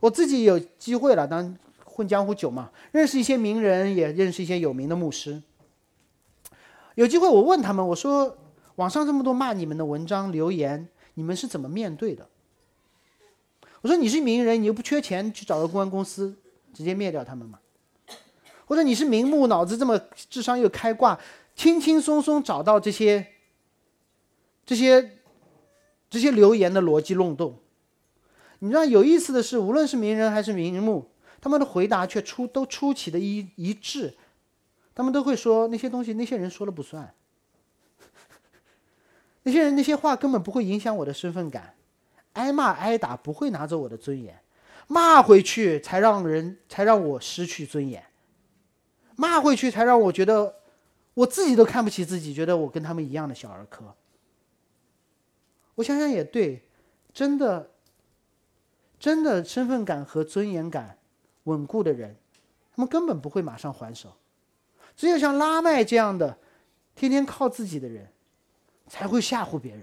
我自己有机会了，当混江湖久嘛，认识一些名人，也认识一些有名的牧师。有机会我问他们，我说。网上这么多骂你们的文章留言，你们是怎么面对的？我说你是名人，你又不缺钱，去找个公关公司直接灭掉他们嘛？或者你是名目，脑子这么智商又开挂，轻轻松松找到这些、这些、这些留言的逻辑漏洞？你知道有意思的是，无论是名人还是名人目，他们的回答却出都出奇的一一致，他们都会说那些东西，那些人说了不算。那些人那些话根本不会影响我的身份感，挨骂挨打不会拿走我的尊严，骂回去才让人才让我失去尊严，骂回去才让我觉得我自己都看不起自己，觉得我跟他们一样的小儿科。我想想也对，真的，真的身份感和尊严感稳固的人，他们根本不会马上还手，只有像拉麦这样的，天天靠自己的人。才会吓唬别人。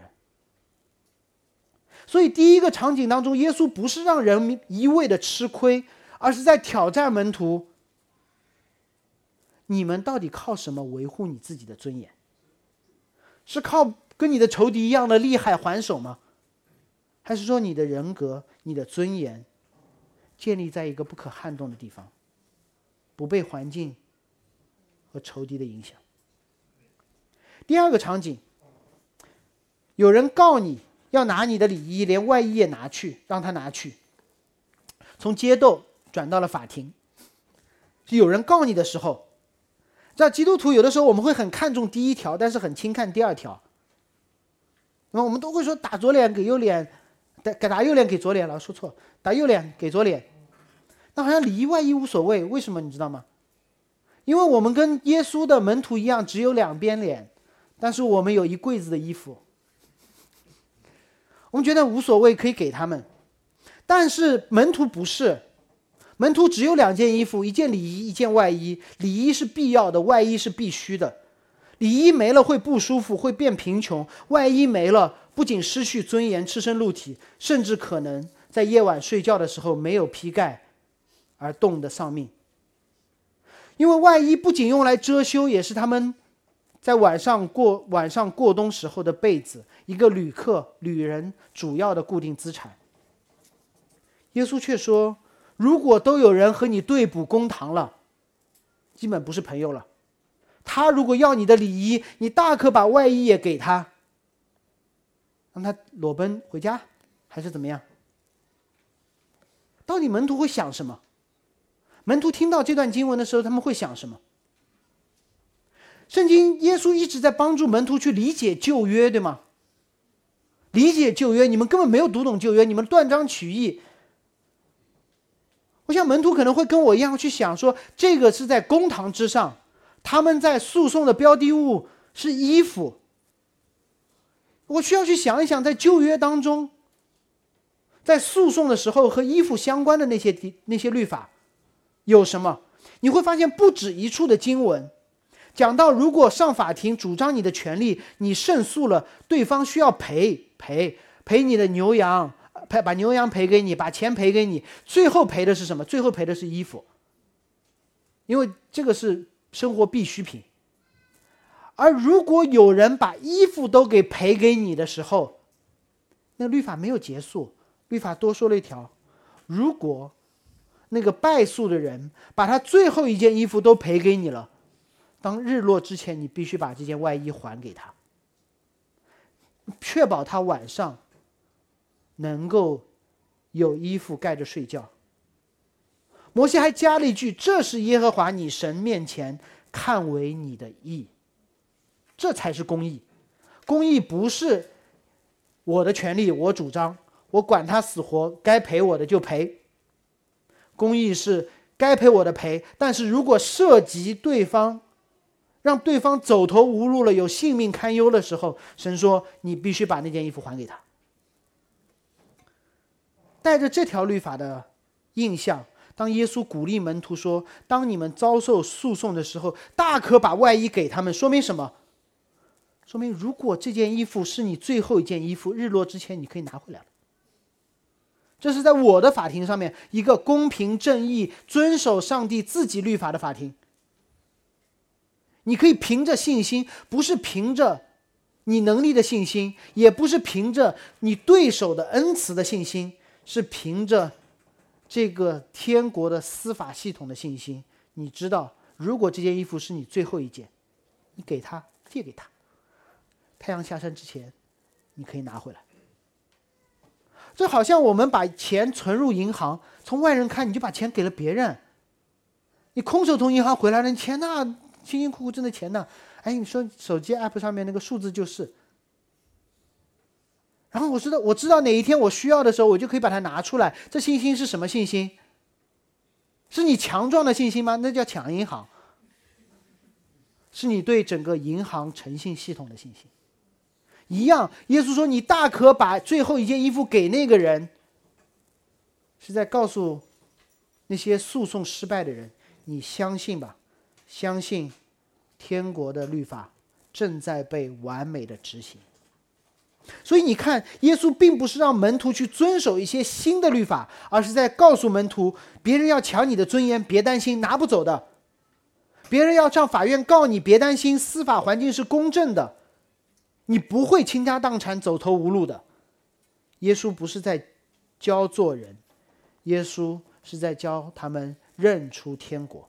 所以，第一个场景当中，耶稣不是让人一味的吃亏，而是在挑战门徒：你们到底靠什么维护你自己的尊严？是靠跟你的仇敌一样的厉害还手吗？还是说你的人格、你的尊严建立在一个不可撼动的地方，不被环境和仇敌的影响。第二个场景，有人告你要拿你的礼衣，连外衣也拿去，让他拿去。从街斗转到了法庭，有人告你的时候，在基督徒有的时候我们会很看重第一条，但是很轻看第二条。那么我们都会说打左脸给右脸，打打右脸给左脸了，说错，打右脸给左脸。那好像里外衣无所谓，为什么你知道吗？因为我们跟耶稣的门徒一样，只有两边脸，但是我们有一柜子的衣服，我们觉得无所谓，可以给他们。但是门徒不是，门徒只有两件衣服，一件里衣，一件外衣。里衣是必要的，外衣是必须的。里衣没了会不舒服，会变贫穷；外衣没了，不仅失去尊严，赤身露体，甚至可能在夜晚睡觉的时候没有披盖。而冻得丧命，因为外衣不仅用来遮羞，也是他们在晚上过晚上过冬时候的被子，一个旅客、旅人主要的固定资产。耶稣却说：“如果都有人和你对簿公堂了，基本不是朋友了。他如果要你的礼衣，你大可把外衣也给他，让他裸奔回家，还是怎么样？到底门徒会想什么？”门徒听到这段经文的时候，他们会想什么？圣经耶稣一直在帮助门徒去理解旧约，对吗？理解旧约，你们根本没有读懂旧约，你们断章取义。我想门徒可能会跟我一样去想，说这个是在公堂之上，他们在诉讼的标的物是衣服。我需要去想一想，在旧约当中，在诉讼的时候和衣服相关的那些那些律法。有什么？你会发现不止一处的经文，讲到如果上法庭主张你的权利，你胜诉了，对方需要赔赔赔你的牛羊，赔把牛羊赔给你，把钱赔给你，最后赔的是什么？最后赔的是衣服，因为这个是生活必需品。而如果有人把衣服都给赔给你的时候，那律法没有结束，律法多说了一条：如果。那个败诉的人把他最后一件衣服都赔给你了，当日落之前，你必须把这件外衣还给他，确保他晚上能够有衣服盖着睡觉。摩西还加了一句：“这是耶和华你神面前看为你的义，这才是公义。公义不是我的权利，我主张，我管他死活，该赔我的就赔。”公义是该赔我的赔，但是如果涉及对方，让对方走投无路了，有性命堪忧的时候，神说你必须把那件衣服还给他。带着这条律法的印象，当耶稣鼓励门徒说：“当你们遭受诉讼的时候，大可把外衣给他们。”说明什么？说明如果这件衣服是你最后一件衣服，日落之前你可以拿回来了。这是在我的法庭上面一个公平正义、遵守上帝自己律法的法庭。你可以凭着信心，不是凭着你能力的信心，也不是凭着你对手的恩慈的信心，是凭着这个天国的司法系统的信心。你知道，如果这件衣服是你最后一件，你给他借给他，太阳下山之前，你可以拿回来。这好像我们把钱存入银行，从外人看你就把钱给了别人。你空手从银行回来了，钱呢？辛辛苦苦挣的钱呢？哎，你说手机 app 上面那个数字就是。然后我知道，我知道哪一天我需要的时候，我就可以把它拿出来。这信心是什么信心？是你强壮的信心吗？那叫抢银行。是你对整个银行诚信系统的信心。一样，耶稣说：“你大可把最后一件衣服给那个人。”是在告诉那些诉讼失败的人：“你相信吧，相信天国的律法正在被完美的执行。”所以你看，耶稣并不是让门徒去遵守一些新的律法，而是在告诉门徒：别人要抢你的尊严，别担心，拿不走的；别人要上法院告你，别担心，司法环境是公正的。你不会倾家荡产、走投无路的。耶稣不是在教做人，耶稣是在教他们认出天国。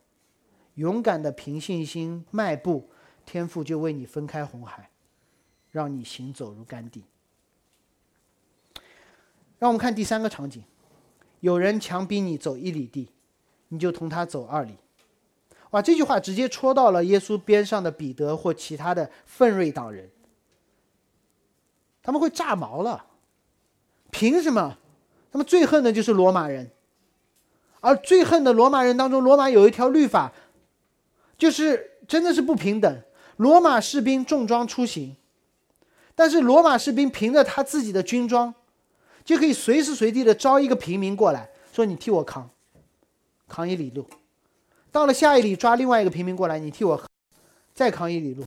勇敢的凭信心迈步，天父就为你分开红海，让你行走如干地。让我们看第三个场景：有人强逼你走一里地，你就同他走二里。哇，这句话直接戳到了耶稣边上的彼得或其他的奋锐党人，他们会炸毛了。凭什么？他们最恨的就是罗马人，而最恨的罗马人当中，罗马有一条律法，就是真的是不平等。罗马士兵重装出行，但是罗马士兵凭着他自己的军装。就可以随时随地的招一个平民过来说：“你替我扛，扛一里路。”到了下一里抓另外一个平民过来，你替我再扛一里路。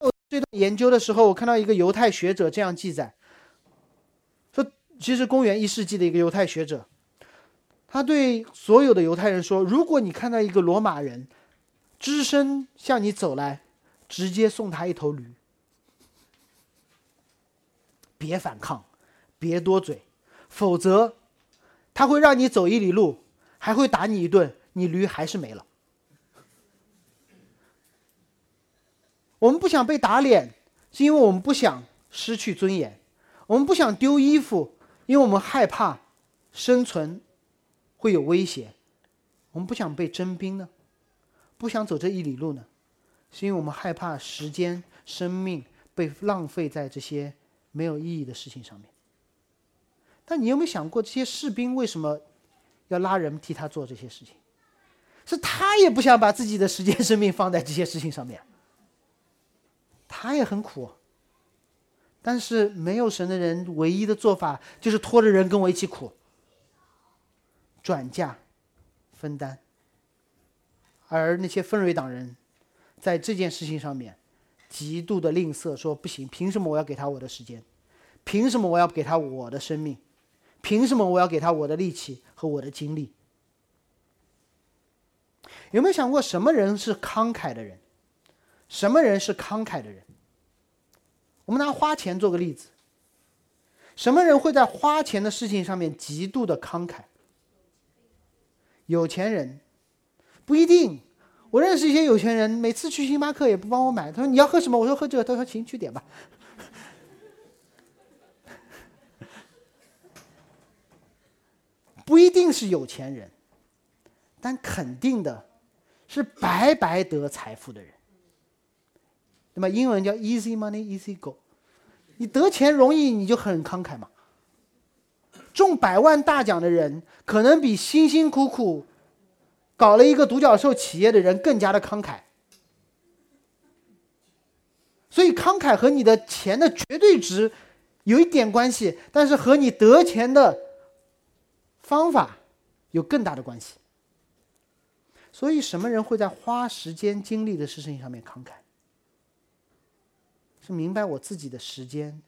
我这段研究的时候，我看到一个犹太学者这样记载：说，其实公元一世纪的一个犹太学者，他对所有的犹太人说：“如果你看到一个罗马人只身向你走来，直接送他一头驴，别反抗。”别多嘴，否则他会让你走一里路，还会打你一顿，你驴还是没了。我们不想被打脸，是因为我们不想失去尊严；我们不想丢衣服，因为我们害怕生存会有威胁；我们不想被征兵呢，不想走这一里路呢，是因为我们害怕时间、生命被浪费在这些没有意义的事情上面。但你有没有想过，这些士兵为什么要拉人替他做这些事情？是他也不想把自己的时间、生命放在这些事情上面，他也很苦。但是没有神的人，唯一的做法就是拖着人跟我一起苦，转嫁、分担。而那些分蕊党人，在这件事情上面极度的吝啬，说不行，凭什么我要给他我的时间？凭什么我要给他我的生命？凭什么我要给他我的力气和我的精力？有没有想过什么人是慷慨的人？什么人是慷慨的人？我们拿花钱做个例子。什么人会在花钱的事情上面极度的慷慨？有钱人不一定。我认识一些有钱人，每次去星巴克也不帮我买。他说你要喝什么？我说喝这个。他说行，去点吧。不一定是有钱人，但肯定的是白白得财富的人。那么英文叫 easy money easy go，你得钱容易，你就很慷慨嘛。中百万大奖的人，可能比辛辛苦苦搞了一个独角兽企业的人更加的慷慨。所以慷慨和你的钱的绝对值有一点关系，但是和你得钱的。方法有更大的关系，所以什么人会在花时间精力的事情上面慷慨？是明白我自己的时间、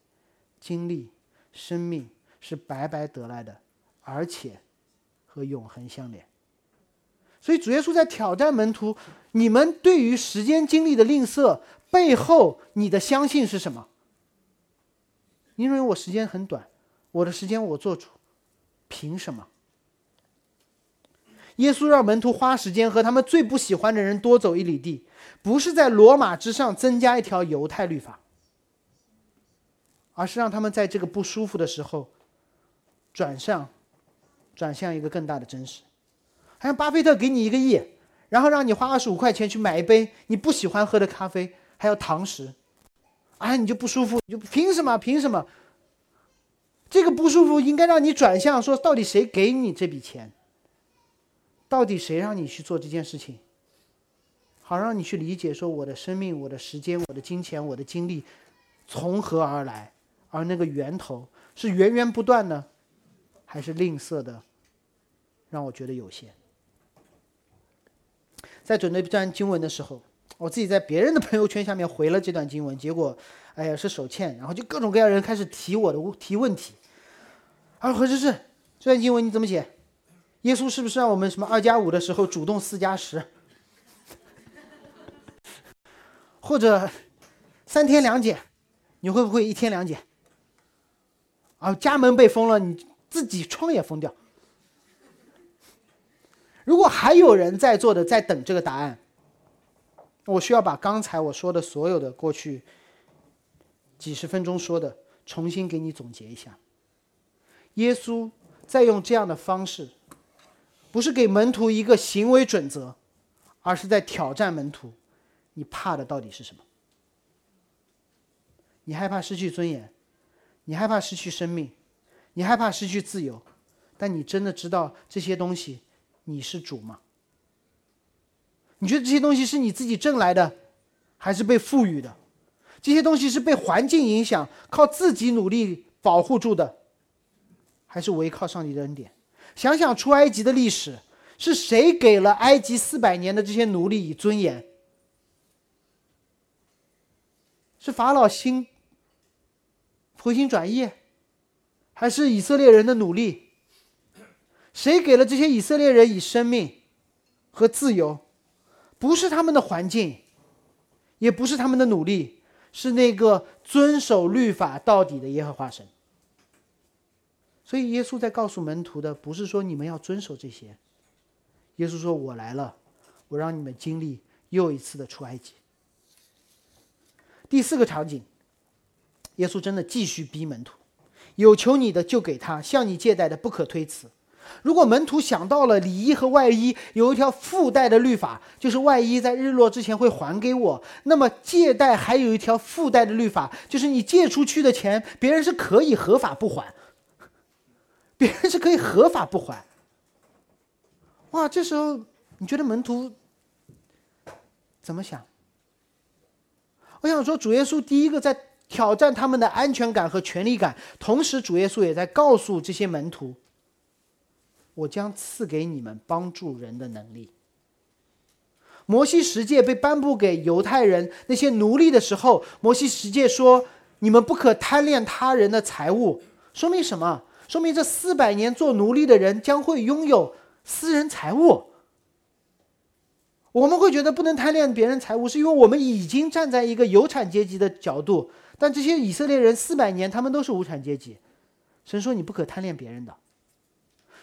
精力、生命是白白得来的，而且和永恒相连。所以主耶稣在挑战门徒：你们对于时间精力的吝啬背后，你的相信是什么？因为我时间很短，我的时间我做主。凭什么？耶稣让门徒花时间和他们最不喜欢的人多走一里地，不是在罗马之上增加一条犹太律法，而是让他们在这个不舒服的时候，转向，转向一个更大的真实。还让巴菲特给你一个亿，然后让你花二十五块钱去买一杯你不喜欢喝的咖啡，还有糖食，哎，你就不舒服，你就凭什么？凭什么？这个不舒服应该让你转向，说到底谁给你这笔钱？到底谁让你去做这件事情？好让你去理解，说我的生命、我的时间、我的金钱、我的精力从何而来？而那个源头是源源不断呢，还是吝啬的？让我觉得有限。在准备这段经文的时候，我自己在别人的朋友圈下面回了这段经文，结果，哎呀是手欠，然后就各种各样人开始提我的提问题。啊，何志志，这段经文你怎么写？耶稣是不是让我们什么二加五的时候主动四加十，或者三天两检，你会不会一天两检？啊，家门被封了，你自己窗也封掉。如果还有人在座的在等这个答案，我需要把刚才我说的所有的过去几十分钟说的重新给你总结一下。耶稣在用这样的方式，不是给门徒一个行为准则，而是在挑战门徒：你怕的到底是什么？你害怕失去尊严，你害怕失去生命，你害怕失去自由，但你真的知道这些东西你是主吗？你觉得这些东西是你自己挣来的，还是被赋予的？这些东西是被环境影响，靠自己努力保护住的，还是唯靠上帝的恩典？想想出埃及的历史，是谁给了埃及四百年的这些奴隶以尊严？是法老心回心转意，还是以色列人的努力？谁给了这些以色列人以生命和自由？不是他们的环境，也不是他们的努力，是那个遵守律法到底的耶和华神。所以耶稣在告诉门徒的，不是说你们要遵守这些。耶稣说：“我来了，我让你们经历又一次的出埃及。”第四个场景，耶稣真的继续逼门徒：“有求你的就给他，向你借贷的不可推辞。”如果门徒想到了里衣和外衣有一条附带的律法，就是外衣在日落之前会还给我，那么借贷还有一条附带的律法，就是你借出去的钱，别人是可以合法不还，别人是可以合法不还。哇，这时候你觉得门徒怎么想？我想说，主耶稣第一个在挑战他们的安全感和权利感，同时主耶稣也在告诉这些门徒。我将赐给你们帮助人的能力。摩西十诫被颁布给犹太人那些奴隶的时候，摩西十诫说：“你们不可贪恋他人的财物。”说明什么？说明这四百年做奴隶的人将会拥有私人财物。我们会觉得不能贪恋别人财物，是因为我们已经站在一个有产阶级的角度。但这些以色列人四百年，他们都是无产阶级。神说：“你不可贪恋别人的。”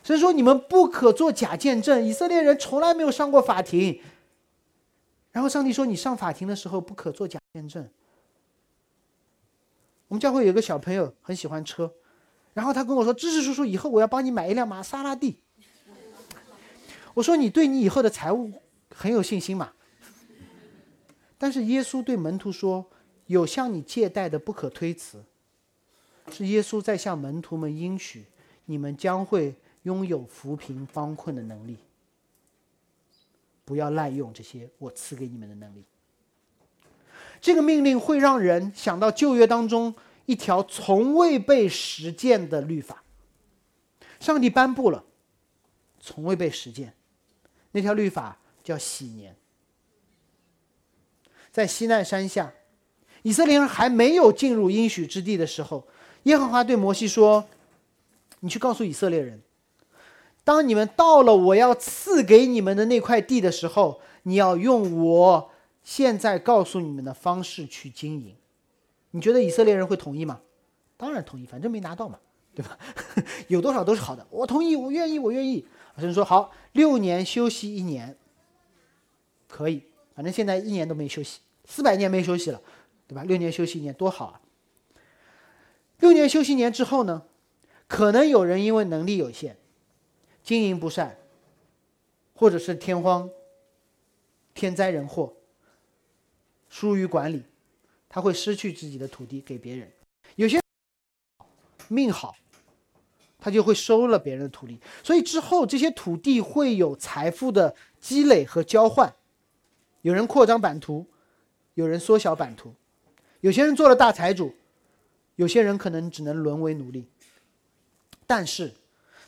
所以说，你们不可做假见证。以色列人从来没有上过法庭。然后上帝说：“你上法庭的时候不可做假见证。”我们教会有个小朋友很喜欢车，然后他跟我说：“知识叔叔，以后我要帮你买一辆玛莎拉蒂。”我说：“你对你以后的财务很有信心嘛？”但是耶稣对门徒说：“有向你借贷的不可推辞。”是耶稣在向门徒们应许：你们将会。拥有扶贫帮困的能力，不要滥用这些我赐给你们的能力。这个命令会让人想到旧约当中一条从未被实践的律法。上帝颁布了，从未被实践，那条律法叫喜年。在西奈山下，以色列人还没有进入应许之地的时候，耶和华对摩西说：“你去告诉以色列人。”当你们到了我要赐给你们的那块地的时候，你要用我现在告诉你们的方式去经营。你觉得以色列人会同意吗？当然同意，反正没拿到嘛，对吧？有多少都是好的，我同意，我愿意，我愿意。神说好，六年休息一年，可以，反正现在一年都没休息，四百年没休息了，对吧？六年休息一年多好啊！六年休息一年之后呢，可能有人因为能力有限。经营不善，或者是天荒、天灾人祸，疏于管理，他会失去自己的土地给别人。有些命好，他就会收了别人的土地，所以之后这些土地会有财富的积累和交换。有人扩张版图，有人缩小版图，有些人做了大财主，有些人可能只能沦为奴隶。但是。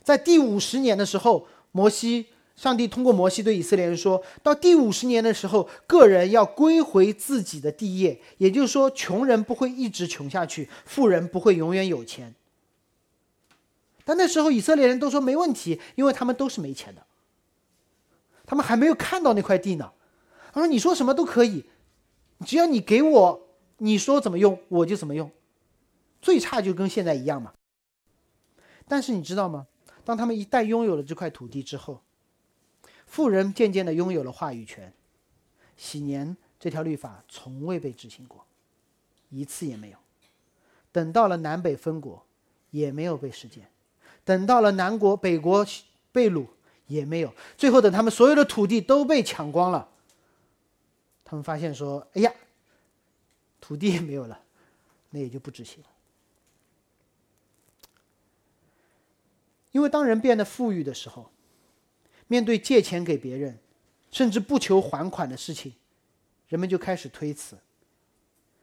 在第五十年的时候，摩西，上帝通过摩西对以色列人说：“到第五十年的时候，个人要归回自己的地业，也就是说，穷人不会一直穷下去，富人不会永远有钱。”但那时候以色列人都说没问题，因为他们都是没钱的，他们还没有看到那块地呢。他说：“你说什么都可以，只要你给我，你说怎么用我就怎么用，最差就跟现在一样嘛。”但是你知道吗？当他们一旦拥有了这块土地之后，富人渐渐的拥有了话语权。喜年这条律法从未被执行过，一次也没有。等到了南北分国，也没有被实践；等到了南国北国被掳，也没有。最后等他们所有的土地都被抢光了，他们发现说：“哎呀，土地也没有了，那也就不执行了。”因为当人变得富裕的时候，面对借钱给别人，甚至不求还款的事情，人们就开始推辞。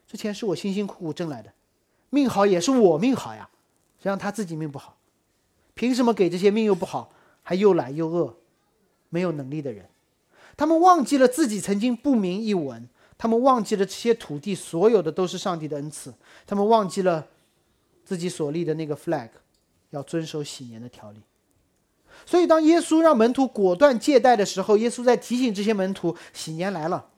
这钱是我辛辛苦苦挣来的，命好也是我命好呀，谁让他自己命不好？凭什么给这些命又不好、还又懒又饿、没有能力的人？他们忘记了自己曾经不名一文，他们忘记了这些土地所有的都是上帝的恩赐，他们忘记了自己所立的那个 flag。要遵守喜年的条例，所以当耶稣让门徒果断借贷的时候，耶稣在提醒这些门徒：喜年来了，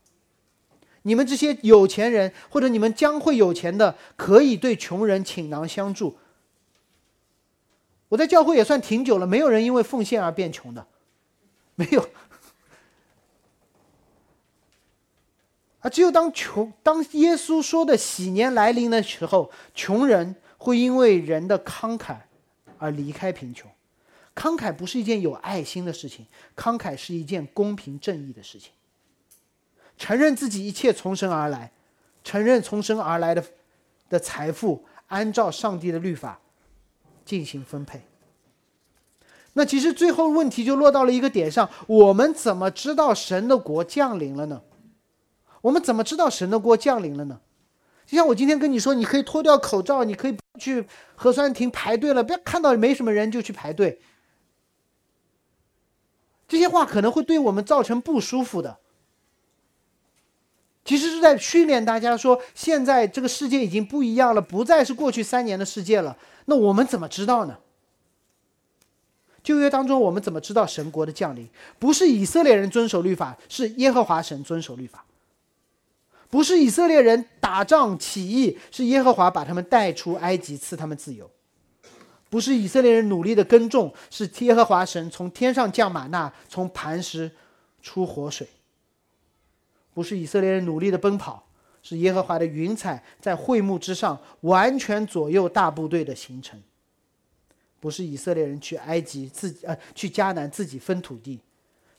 你们这些有钱人或者你们将会有钱的，可以对穷人倾囊相助。我在教会也算挺久了，没有人因为奉献而变穷的，没有。啊，只有当穷，当耶稣说的喜年来临的时候，穷人会因为人的慷慨。而离开贫穷，慷慨不是一件有爱心的事情，慷慨是一件公平正义的事情。承认自己一切从神而来，承认从神而来的的财富，按照上帝的律法进行分配。那其实最后问题就落到了一个点上：我们怎么知道神的国降临了呢？我们怎么知道神的国降临了呢？就像我今天跟你说，你可以脱掉口罩，你可以去核酸亭排队了，不要看到没什么人就去排队。这些话可能会对我们造成不舒服的。其实是在训练大家说，现在这个世界已经不一样了，不再是过去三年的世界了。那我们怎么知道呢？旧约当中，我们怎么知道神国的降临？不是以色列人遵守律法，是耶和华神遵守律法。不是以色列人打仗起义，是耶和华把他们带出埃及，赐他们自由；不是以色列人努力的耕种，是耶和华神从天上降马纳，从磐石出活水；不是以色列人努力的奔跑，是耶和华的云彩在会幕之上完全左右大部队的行程；不是以色列人去埃及自呃去迦南自己分土地，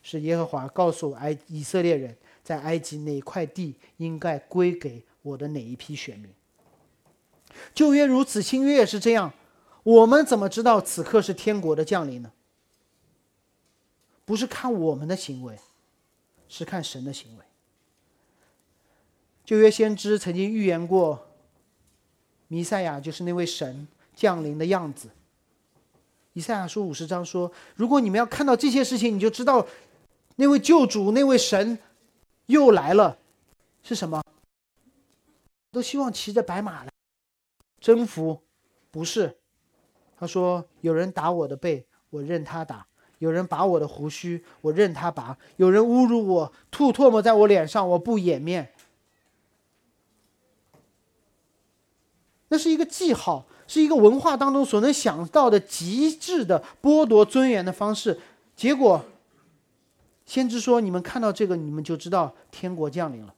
是耶和华告诉埃以色列人。在埃及哪块地应该归给我的哪一批选民？旧约如此，新约也是这样。我们怎么知道此刻是天国的降临呢？不是看我们的行为，是看神的行为。旧约先知曾经预言过，弥赛亚就是那位神降临的样子。以赛亚书五十章说：“如果你们要看到这些事情，你就知道那位救主，那位神。”又来了，是什么？都希望骑着白马来征服，不是？他说：“有人打我的背，我任他打；有人拔我的胡须，我任他拔；有人侮辱我，吐唾沫在我脸上，我不掩面。”那是一个记号，是一个文化当中所能想到的极致的剥夺尊严的方式。结果。先知说：“你们看到这个，你们就知道天国降临了。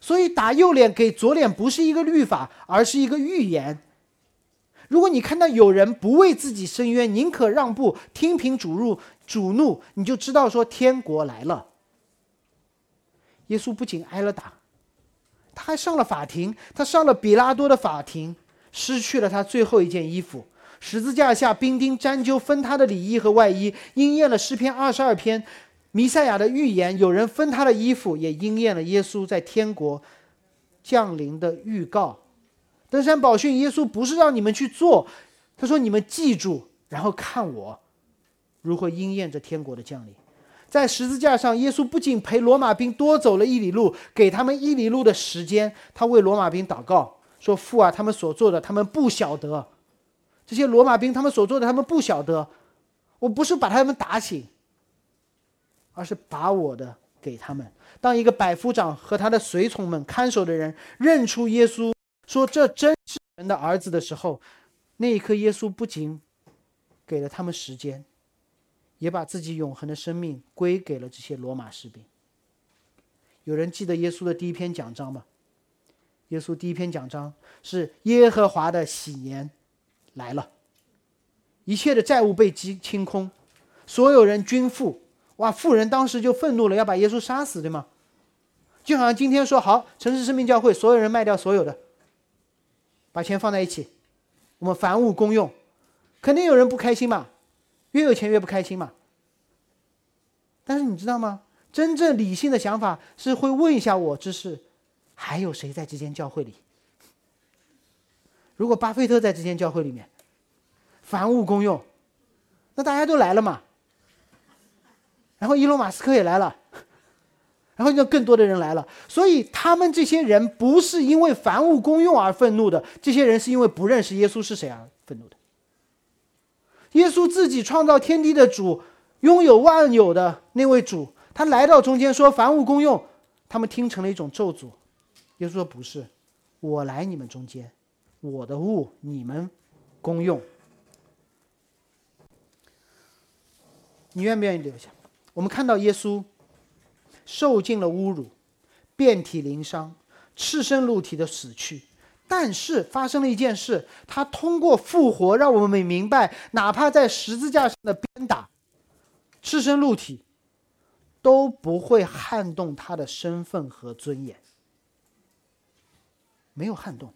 所以打右脸给左脸不是一个律法，而是一个预言。如果你看到有人不为自己伸冤，宁可让步，听凭主入主怒，你就知道说天国来了。耶稣不仅挨了打，他还上了法庭，他上了比拉多的法庭，失去了他最后一件衣服。十字架下兵丁沾揪分他的里衣和外衣，应验了诗篇二十二篇。”弥赛亚的预言，有人分他的衣服，也应验了耶稣在天国降临的预告。登山宝训，耶稣不是让你们去做，他说你们记住，然后看我如何应验这天国的降临。在十字架上，耶稣不仅陪罗马兵多走了一里路，给他们一里路的时间，他为罗马兵祷告说：“父啊，他们所做的，他们不晓得。这些罗马兵他们所做的，他们不晓得。我不是把他们打醒。”而是把我的给他们。当一个百夫长和他的随从们看守的人认出耶稣，说这真是人的儿子的时候，那一刻，耶稣不仅给了他们时间，也把自己永恒的生命归给了这些罗马士兵。有人记得耶稣的第一篇讲章吗？耶稣第一篇讲章是耶和华的喜年来了，一切的债务被清清空，所有人均富。哇，富人当时就愤怒了，要把耶稣杀死，对吗？就好像今天说好，城市生命教会所有人卖掉所有的，把钱放在一起，我们凡物公用，肯定有人不开心嘛，越有钱越不开心嘛。但是你知道吗？真正理性的想法是会问一下我，这是还有谁在这间教会里？如果巴菲特在这间教会里面，凡物公用，那大家都来了嘛。然后伊隆马斯克也来了，然后就更多的人来了。所以他们这些人不是因为凡物公用而愤怒的，这些人是因为不认识耶稣是谁而愤怒的。耶稣自己创造天地的主，拥有万有的那位主，他来到中间说凡物公用，他们听成了一种咒诅。耶稣说不是，我来你们中间，我的物你们公用，你愿不愿意留下？我们看到耶稣受尽了侮辱，遍体鳞伤，赤身露体的死去。但是发生了一件事，他通过复活，让我们明白，哪怕在十字架上的鞭打，赤身露体，都不会撼动他的身份和尊严。没有撼动，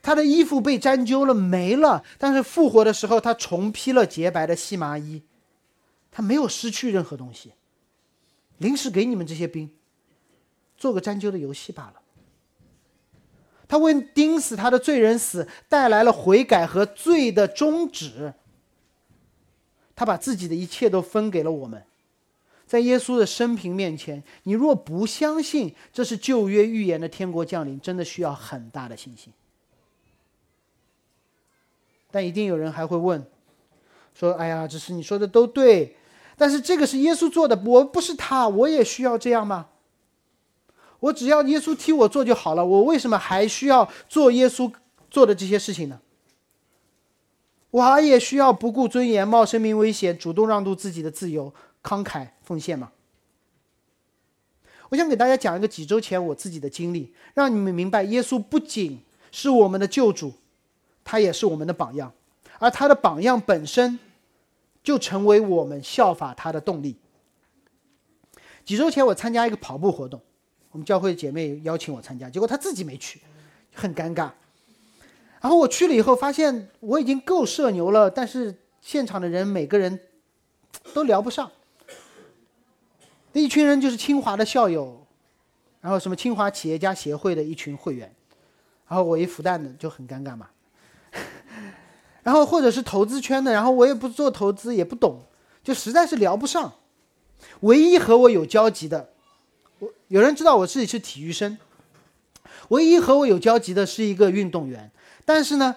他的衣服被沾揪了，没了。但是复活的时候，他重披了洁白的细麻衣。他没有失去任何东西，临时给你们这些兵做个针灸的游戏罢了。他为钉死他的罪人死带来了悔改和罪的终止。他把自己的一切都分给了我们，在耶稣的生平面前，你若不相信这是旧约预言的天国降临，真的需要很大的信心。但一定有人还会问，说：“哎呀，这是你说的都对。”但是这个是耶稣做的，我不是他，我也需要这样吗？我只要耶稣替我做就好了，我为什么还需要做耶稣做的这些事情呢？我也需要不顾尊严、冒生命危险、主动让渡自己的自由、慷慨奉献吗？我想给大家讲一个几周前我自己的经历，让你们明白，耶稣不仅是我们的救主，他也是我们的榜样，而他的榜样本身。就成为我们效法他的动力。几周前我参加一个跑步活动，我们教会姐妹邀请我参加，结果她自己没去，很尴尬。然后我去了以后，发现我已经够社牛了，但是现场的人每个人都聊不上。那一群人就是清华的校友，然后什么清华企业家协会的一群会员，然后我一复旦的就很尴尬嘛。然后或者是投资圈的，然后我也不做投资，也不懂，就实在是聊不上。唯一和我有交集的，我有人知道我自己是体育生。唯一和我有交集的是一个运动员，但是呢，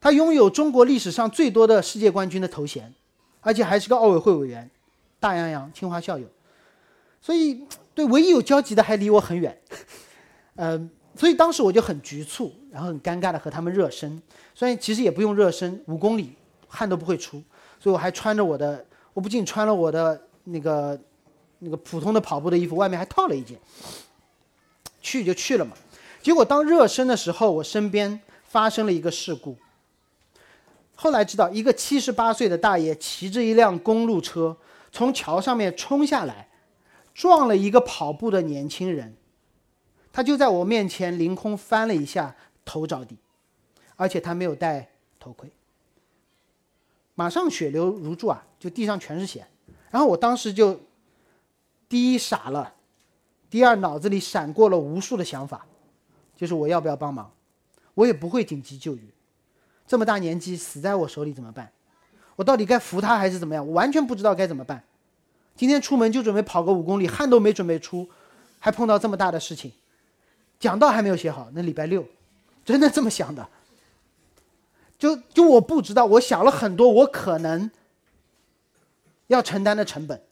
他拥有中国历史上最多的世界冠军的头衔，而且还是个奥委会委员，大洋洋，清华校友。所以对唯一有交集的还离我很远，嗯。所以当时我就很局促，然后很尴尬的和他们热身。虽然其实也不用热身，五公里汗都不会出。所以我还穿着我的，我不仅穿了我的那个那个普通的跑步的衣服，外面还套了一件。去就去了嘛。结果当热身的时候，我身边发生了一个事故。后来知道，一个七十八岁的大爷骑着一辆公路车从桥上面冲下来，撞了一个跑步的年轻人。他就在我面前凌空翻了一下，头着地，而且他没有戴头盔。马上血流如注啊，就地上全是血。然后我当时就，第一傻了，第二脑子里闪过了无数的想法，就是我要不要帮忙？我也不会紧急救援，这么大年纪死在我手里怎么办？我到底该扶他还是怎么样？我完全不知道该怎么办。今天出门就准备跑个五公里，汗都没准备出，还碰到这么大的事情。讲道还没有写好，那礼拜六，真的这么想的。就就我不知道，我想了很多，我可能要承担的成本。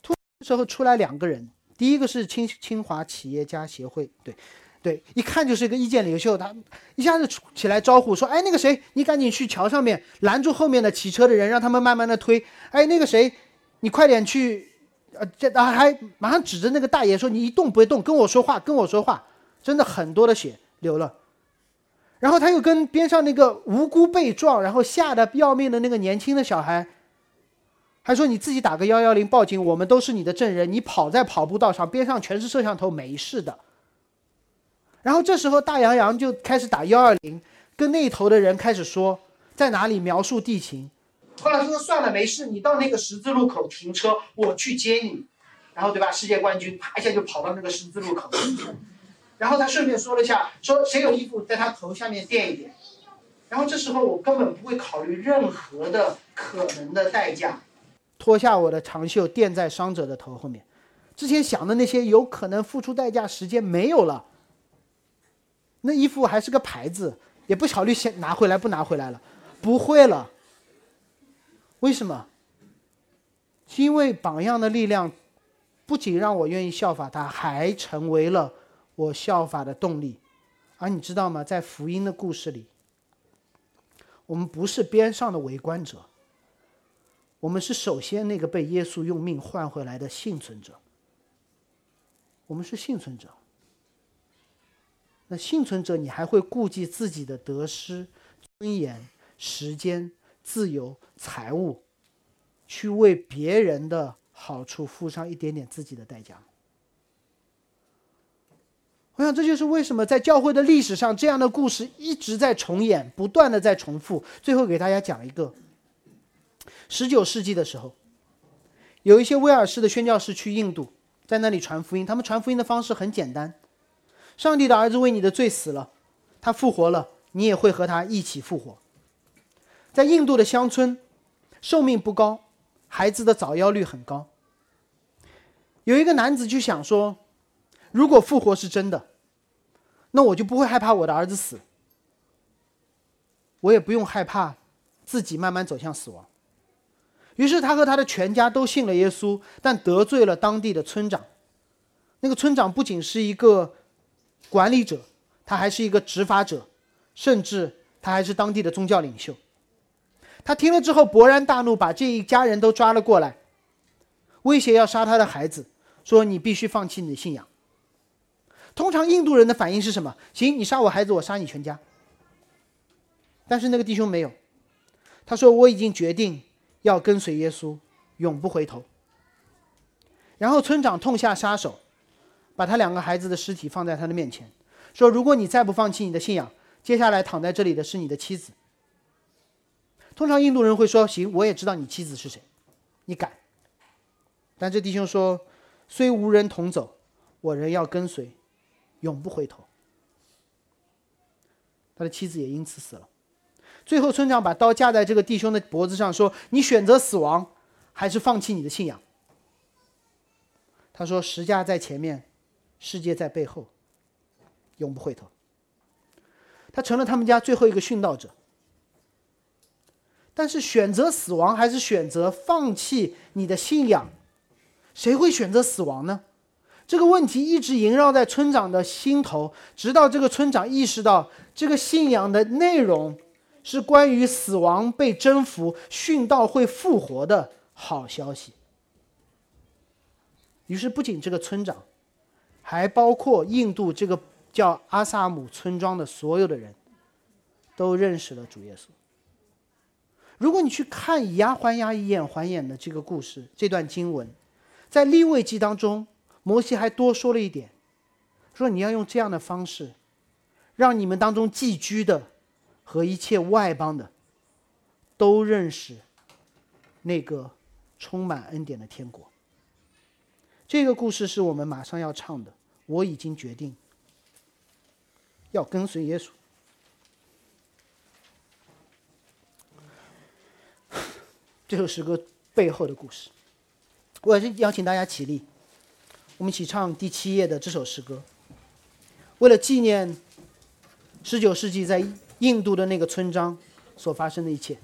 突时候出来两个人，第一个是清清华企业家协会，对，对，一看就是一个意见领袖，他一下子起来招呼说：“哎，那个谁，你赶紧去桥上面拦住后面的骑车的人，让他们慢慢的推。哎，那个谁，你快点去，呃，这啊还马上指着那个大爷说：你一动不会动，跟我说话，跟我说话。真的很多的血流了。然后他又跟边上那个无辜被撞，然后吓得要命的那个年轻的小孩，还说你自己打个幺幺零报警，我们都是你的证人。你跑在跑步道上，边上全是摄像头，没事的。”然后这时候，大洋洋就开始打幺二零，跟那头的人开始说在哪里描述地形。后来说算了，没事，你到那个十字路口停车，我去接你。然后对吧？世界冠军啪一下就跑到那个十字路口，然后他顺便说了一下，说谁有衣服在他头下面垫一点。然后这时候我根本不会考虑任何的可能的代价，脱下我的长袖垫在伤者的头后面。之前想的那些有可能付出代价时间没有了。那衣服还是个牌子，也不考虑先拿回来不拿回来了，不会了。为什么？因为榜样的力量，不仅让我愿意效法他，还成为了我效法的动力。而你知道吗？在福音的故事里，我们不是边上的围观者，我们是首先那个被耶稣用命换回来的幸存者。我们是幸存者。那幸存者，你还会顾及自己的得失、尊严、时间、自由、财物，去为别人的好处付上一点点自己的代价吗？我想这就是为什么在教会的历史上，这样的故事一直在重演，不断的在重复。最后给大家讲一个：十九世纪的时候，有一些威尔士的宣教士去印度，在那里传福音。他们传福音的方式很简单。上帝的儿子为你的罪死了，他复活了，你也会和他一起复活。在印度的乡村，寿命不高，孩子的早夭率很高。有一个男子就想说，如果复活是真的，那我就不会害怕我的儿子死，我也不用害怕自己慢慢走向死亡。于是他和他的全家都信了耶稣，但得罪了当地的村长。那个村长不仅是一个。管理者，他还是一个执法者，甚至他还是当地的宗教领袖。他听了之后勃然大怒，把这一家人都抓了过来，威胁要杀他的孩子，说你必须放弃你的信仰。通常印度人的反应是什么？行，你杀我孩子，我杀你全家。但是那个弟兄没有，他说我已经决定要跟随耶稣，永不回头。然后村长痛下杀手。把他两个孩子的尸体放在他的面前，说：“如果你再不放弃你的信仰，接下来躺在这里的是你的妻子。”通常印度人会说：“行，我也知道你妻子是谁，你敢。”但这弟兄说：“虽无人同走，我仍要跟随，永不回头。”他的妻子也因此死了。最后，村长把刀架在这个弟兄的脖子上，说：“你选择死亡，还是放弃你的信仰？”他说：“十架在前面。”世界在背后，永不回头。他成了他们家最后一个殉道者。但是选择死亡还是选择放弃你的信仰，谁会选择死亡呢？这个问题一直萦绕在村长的心头，直到这个村长意识到这个信仰的内容是关于死亡被征服、殉道会复活的好消息。于是，不仅这个村长。还包括印度这个叫阿萨姆村庄的所有的人，都认识了主耶稣。如果你去看以牙还牙、以眼还眼的这个故事，这段经文，在立位记当中，摩西还多说了一点，说你要用这样的方式，让你们当中寄居的和一切外邦的，都认识那个充满恩典的天国。这个故事是我们马上要唱的。我已经决定要跟随耶稣。这首诗歌背后的故事，我还是邀请大家起立，我们一起唱第七页的这首诗歌。为了纪念十九世纪在印度的那个村庄所发生的一切。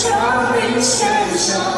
就会牵手。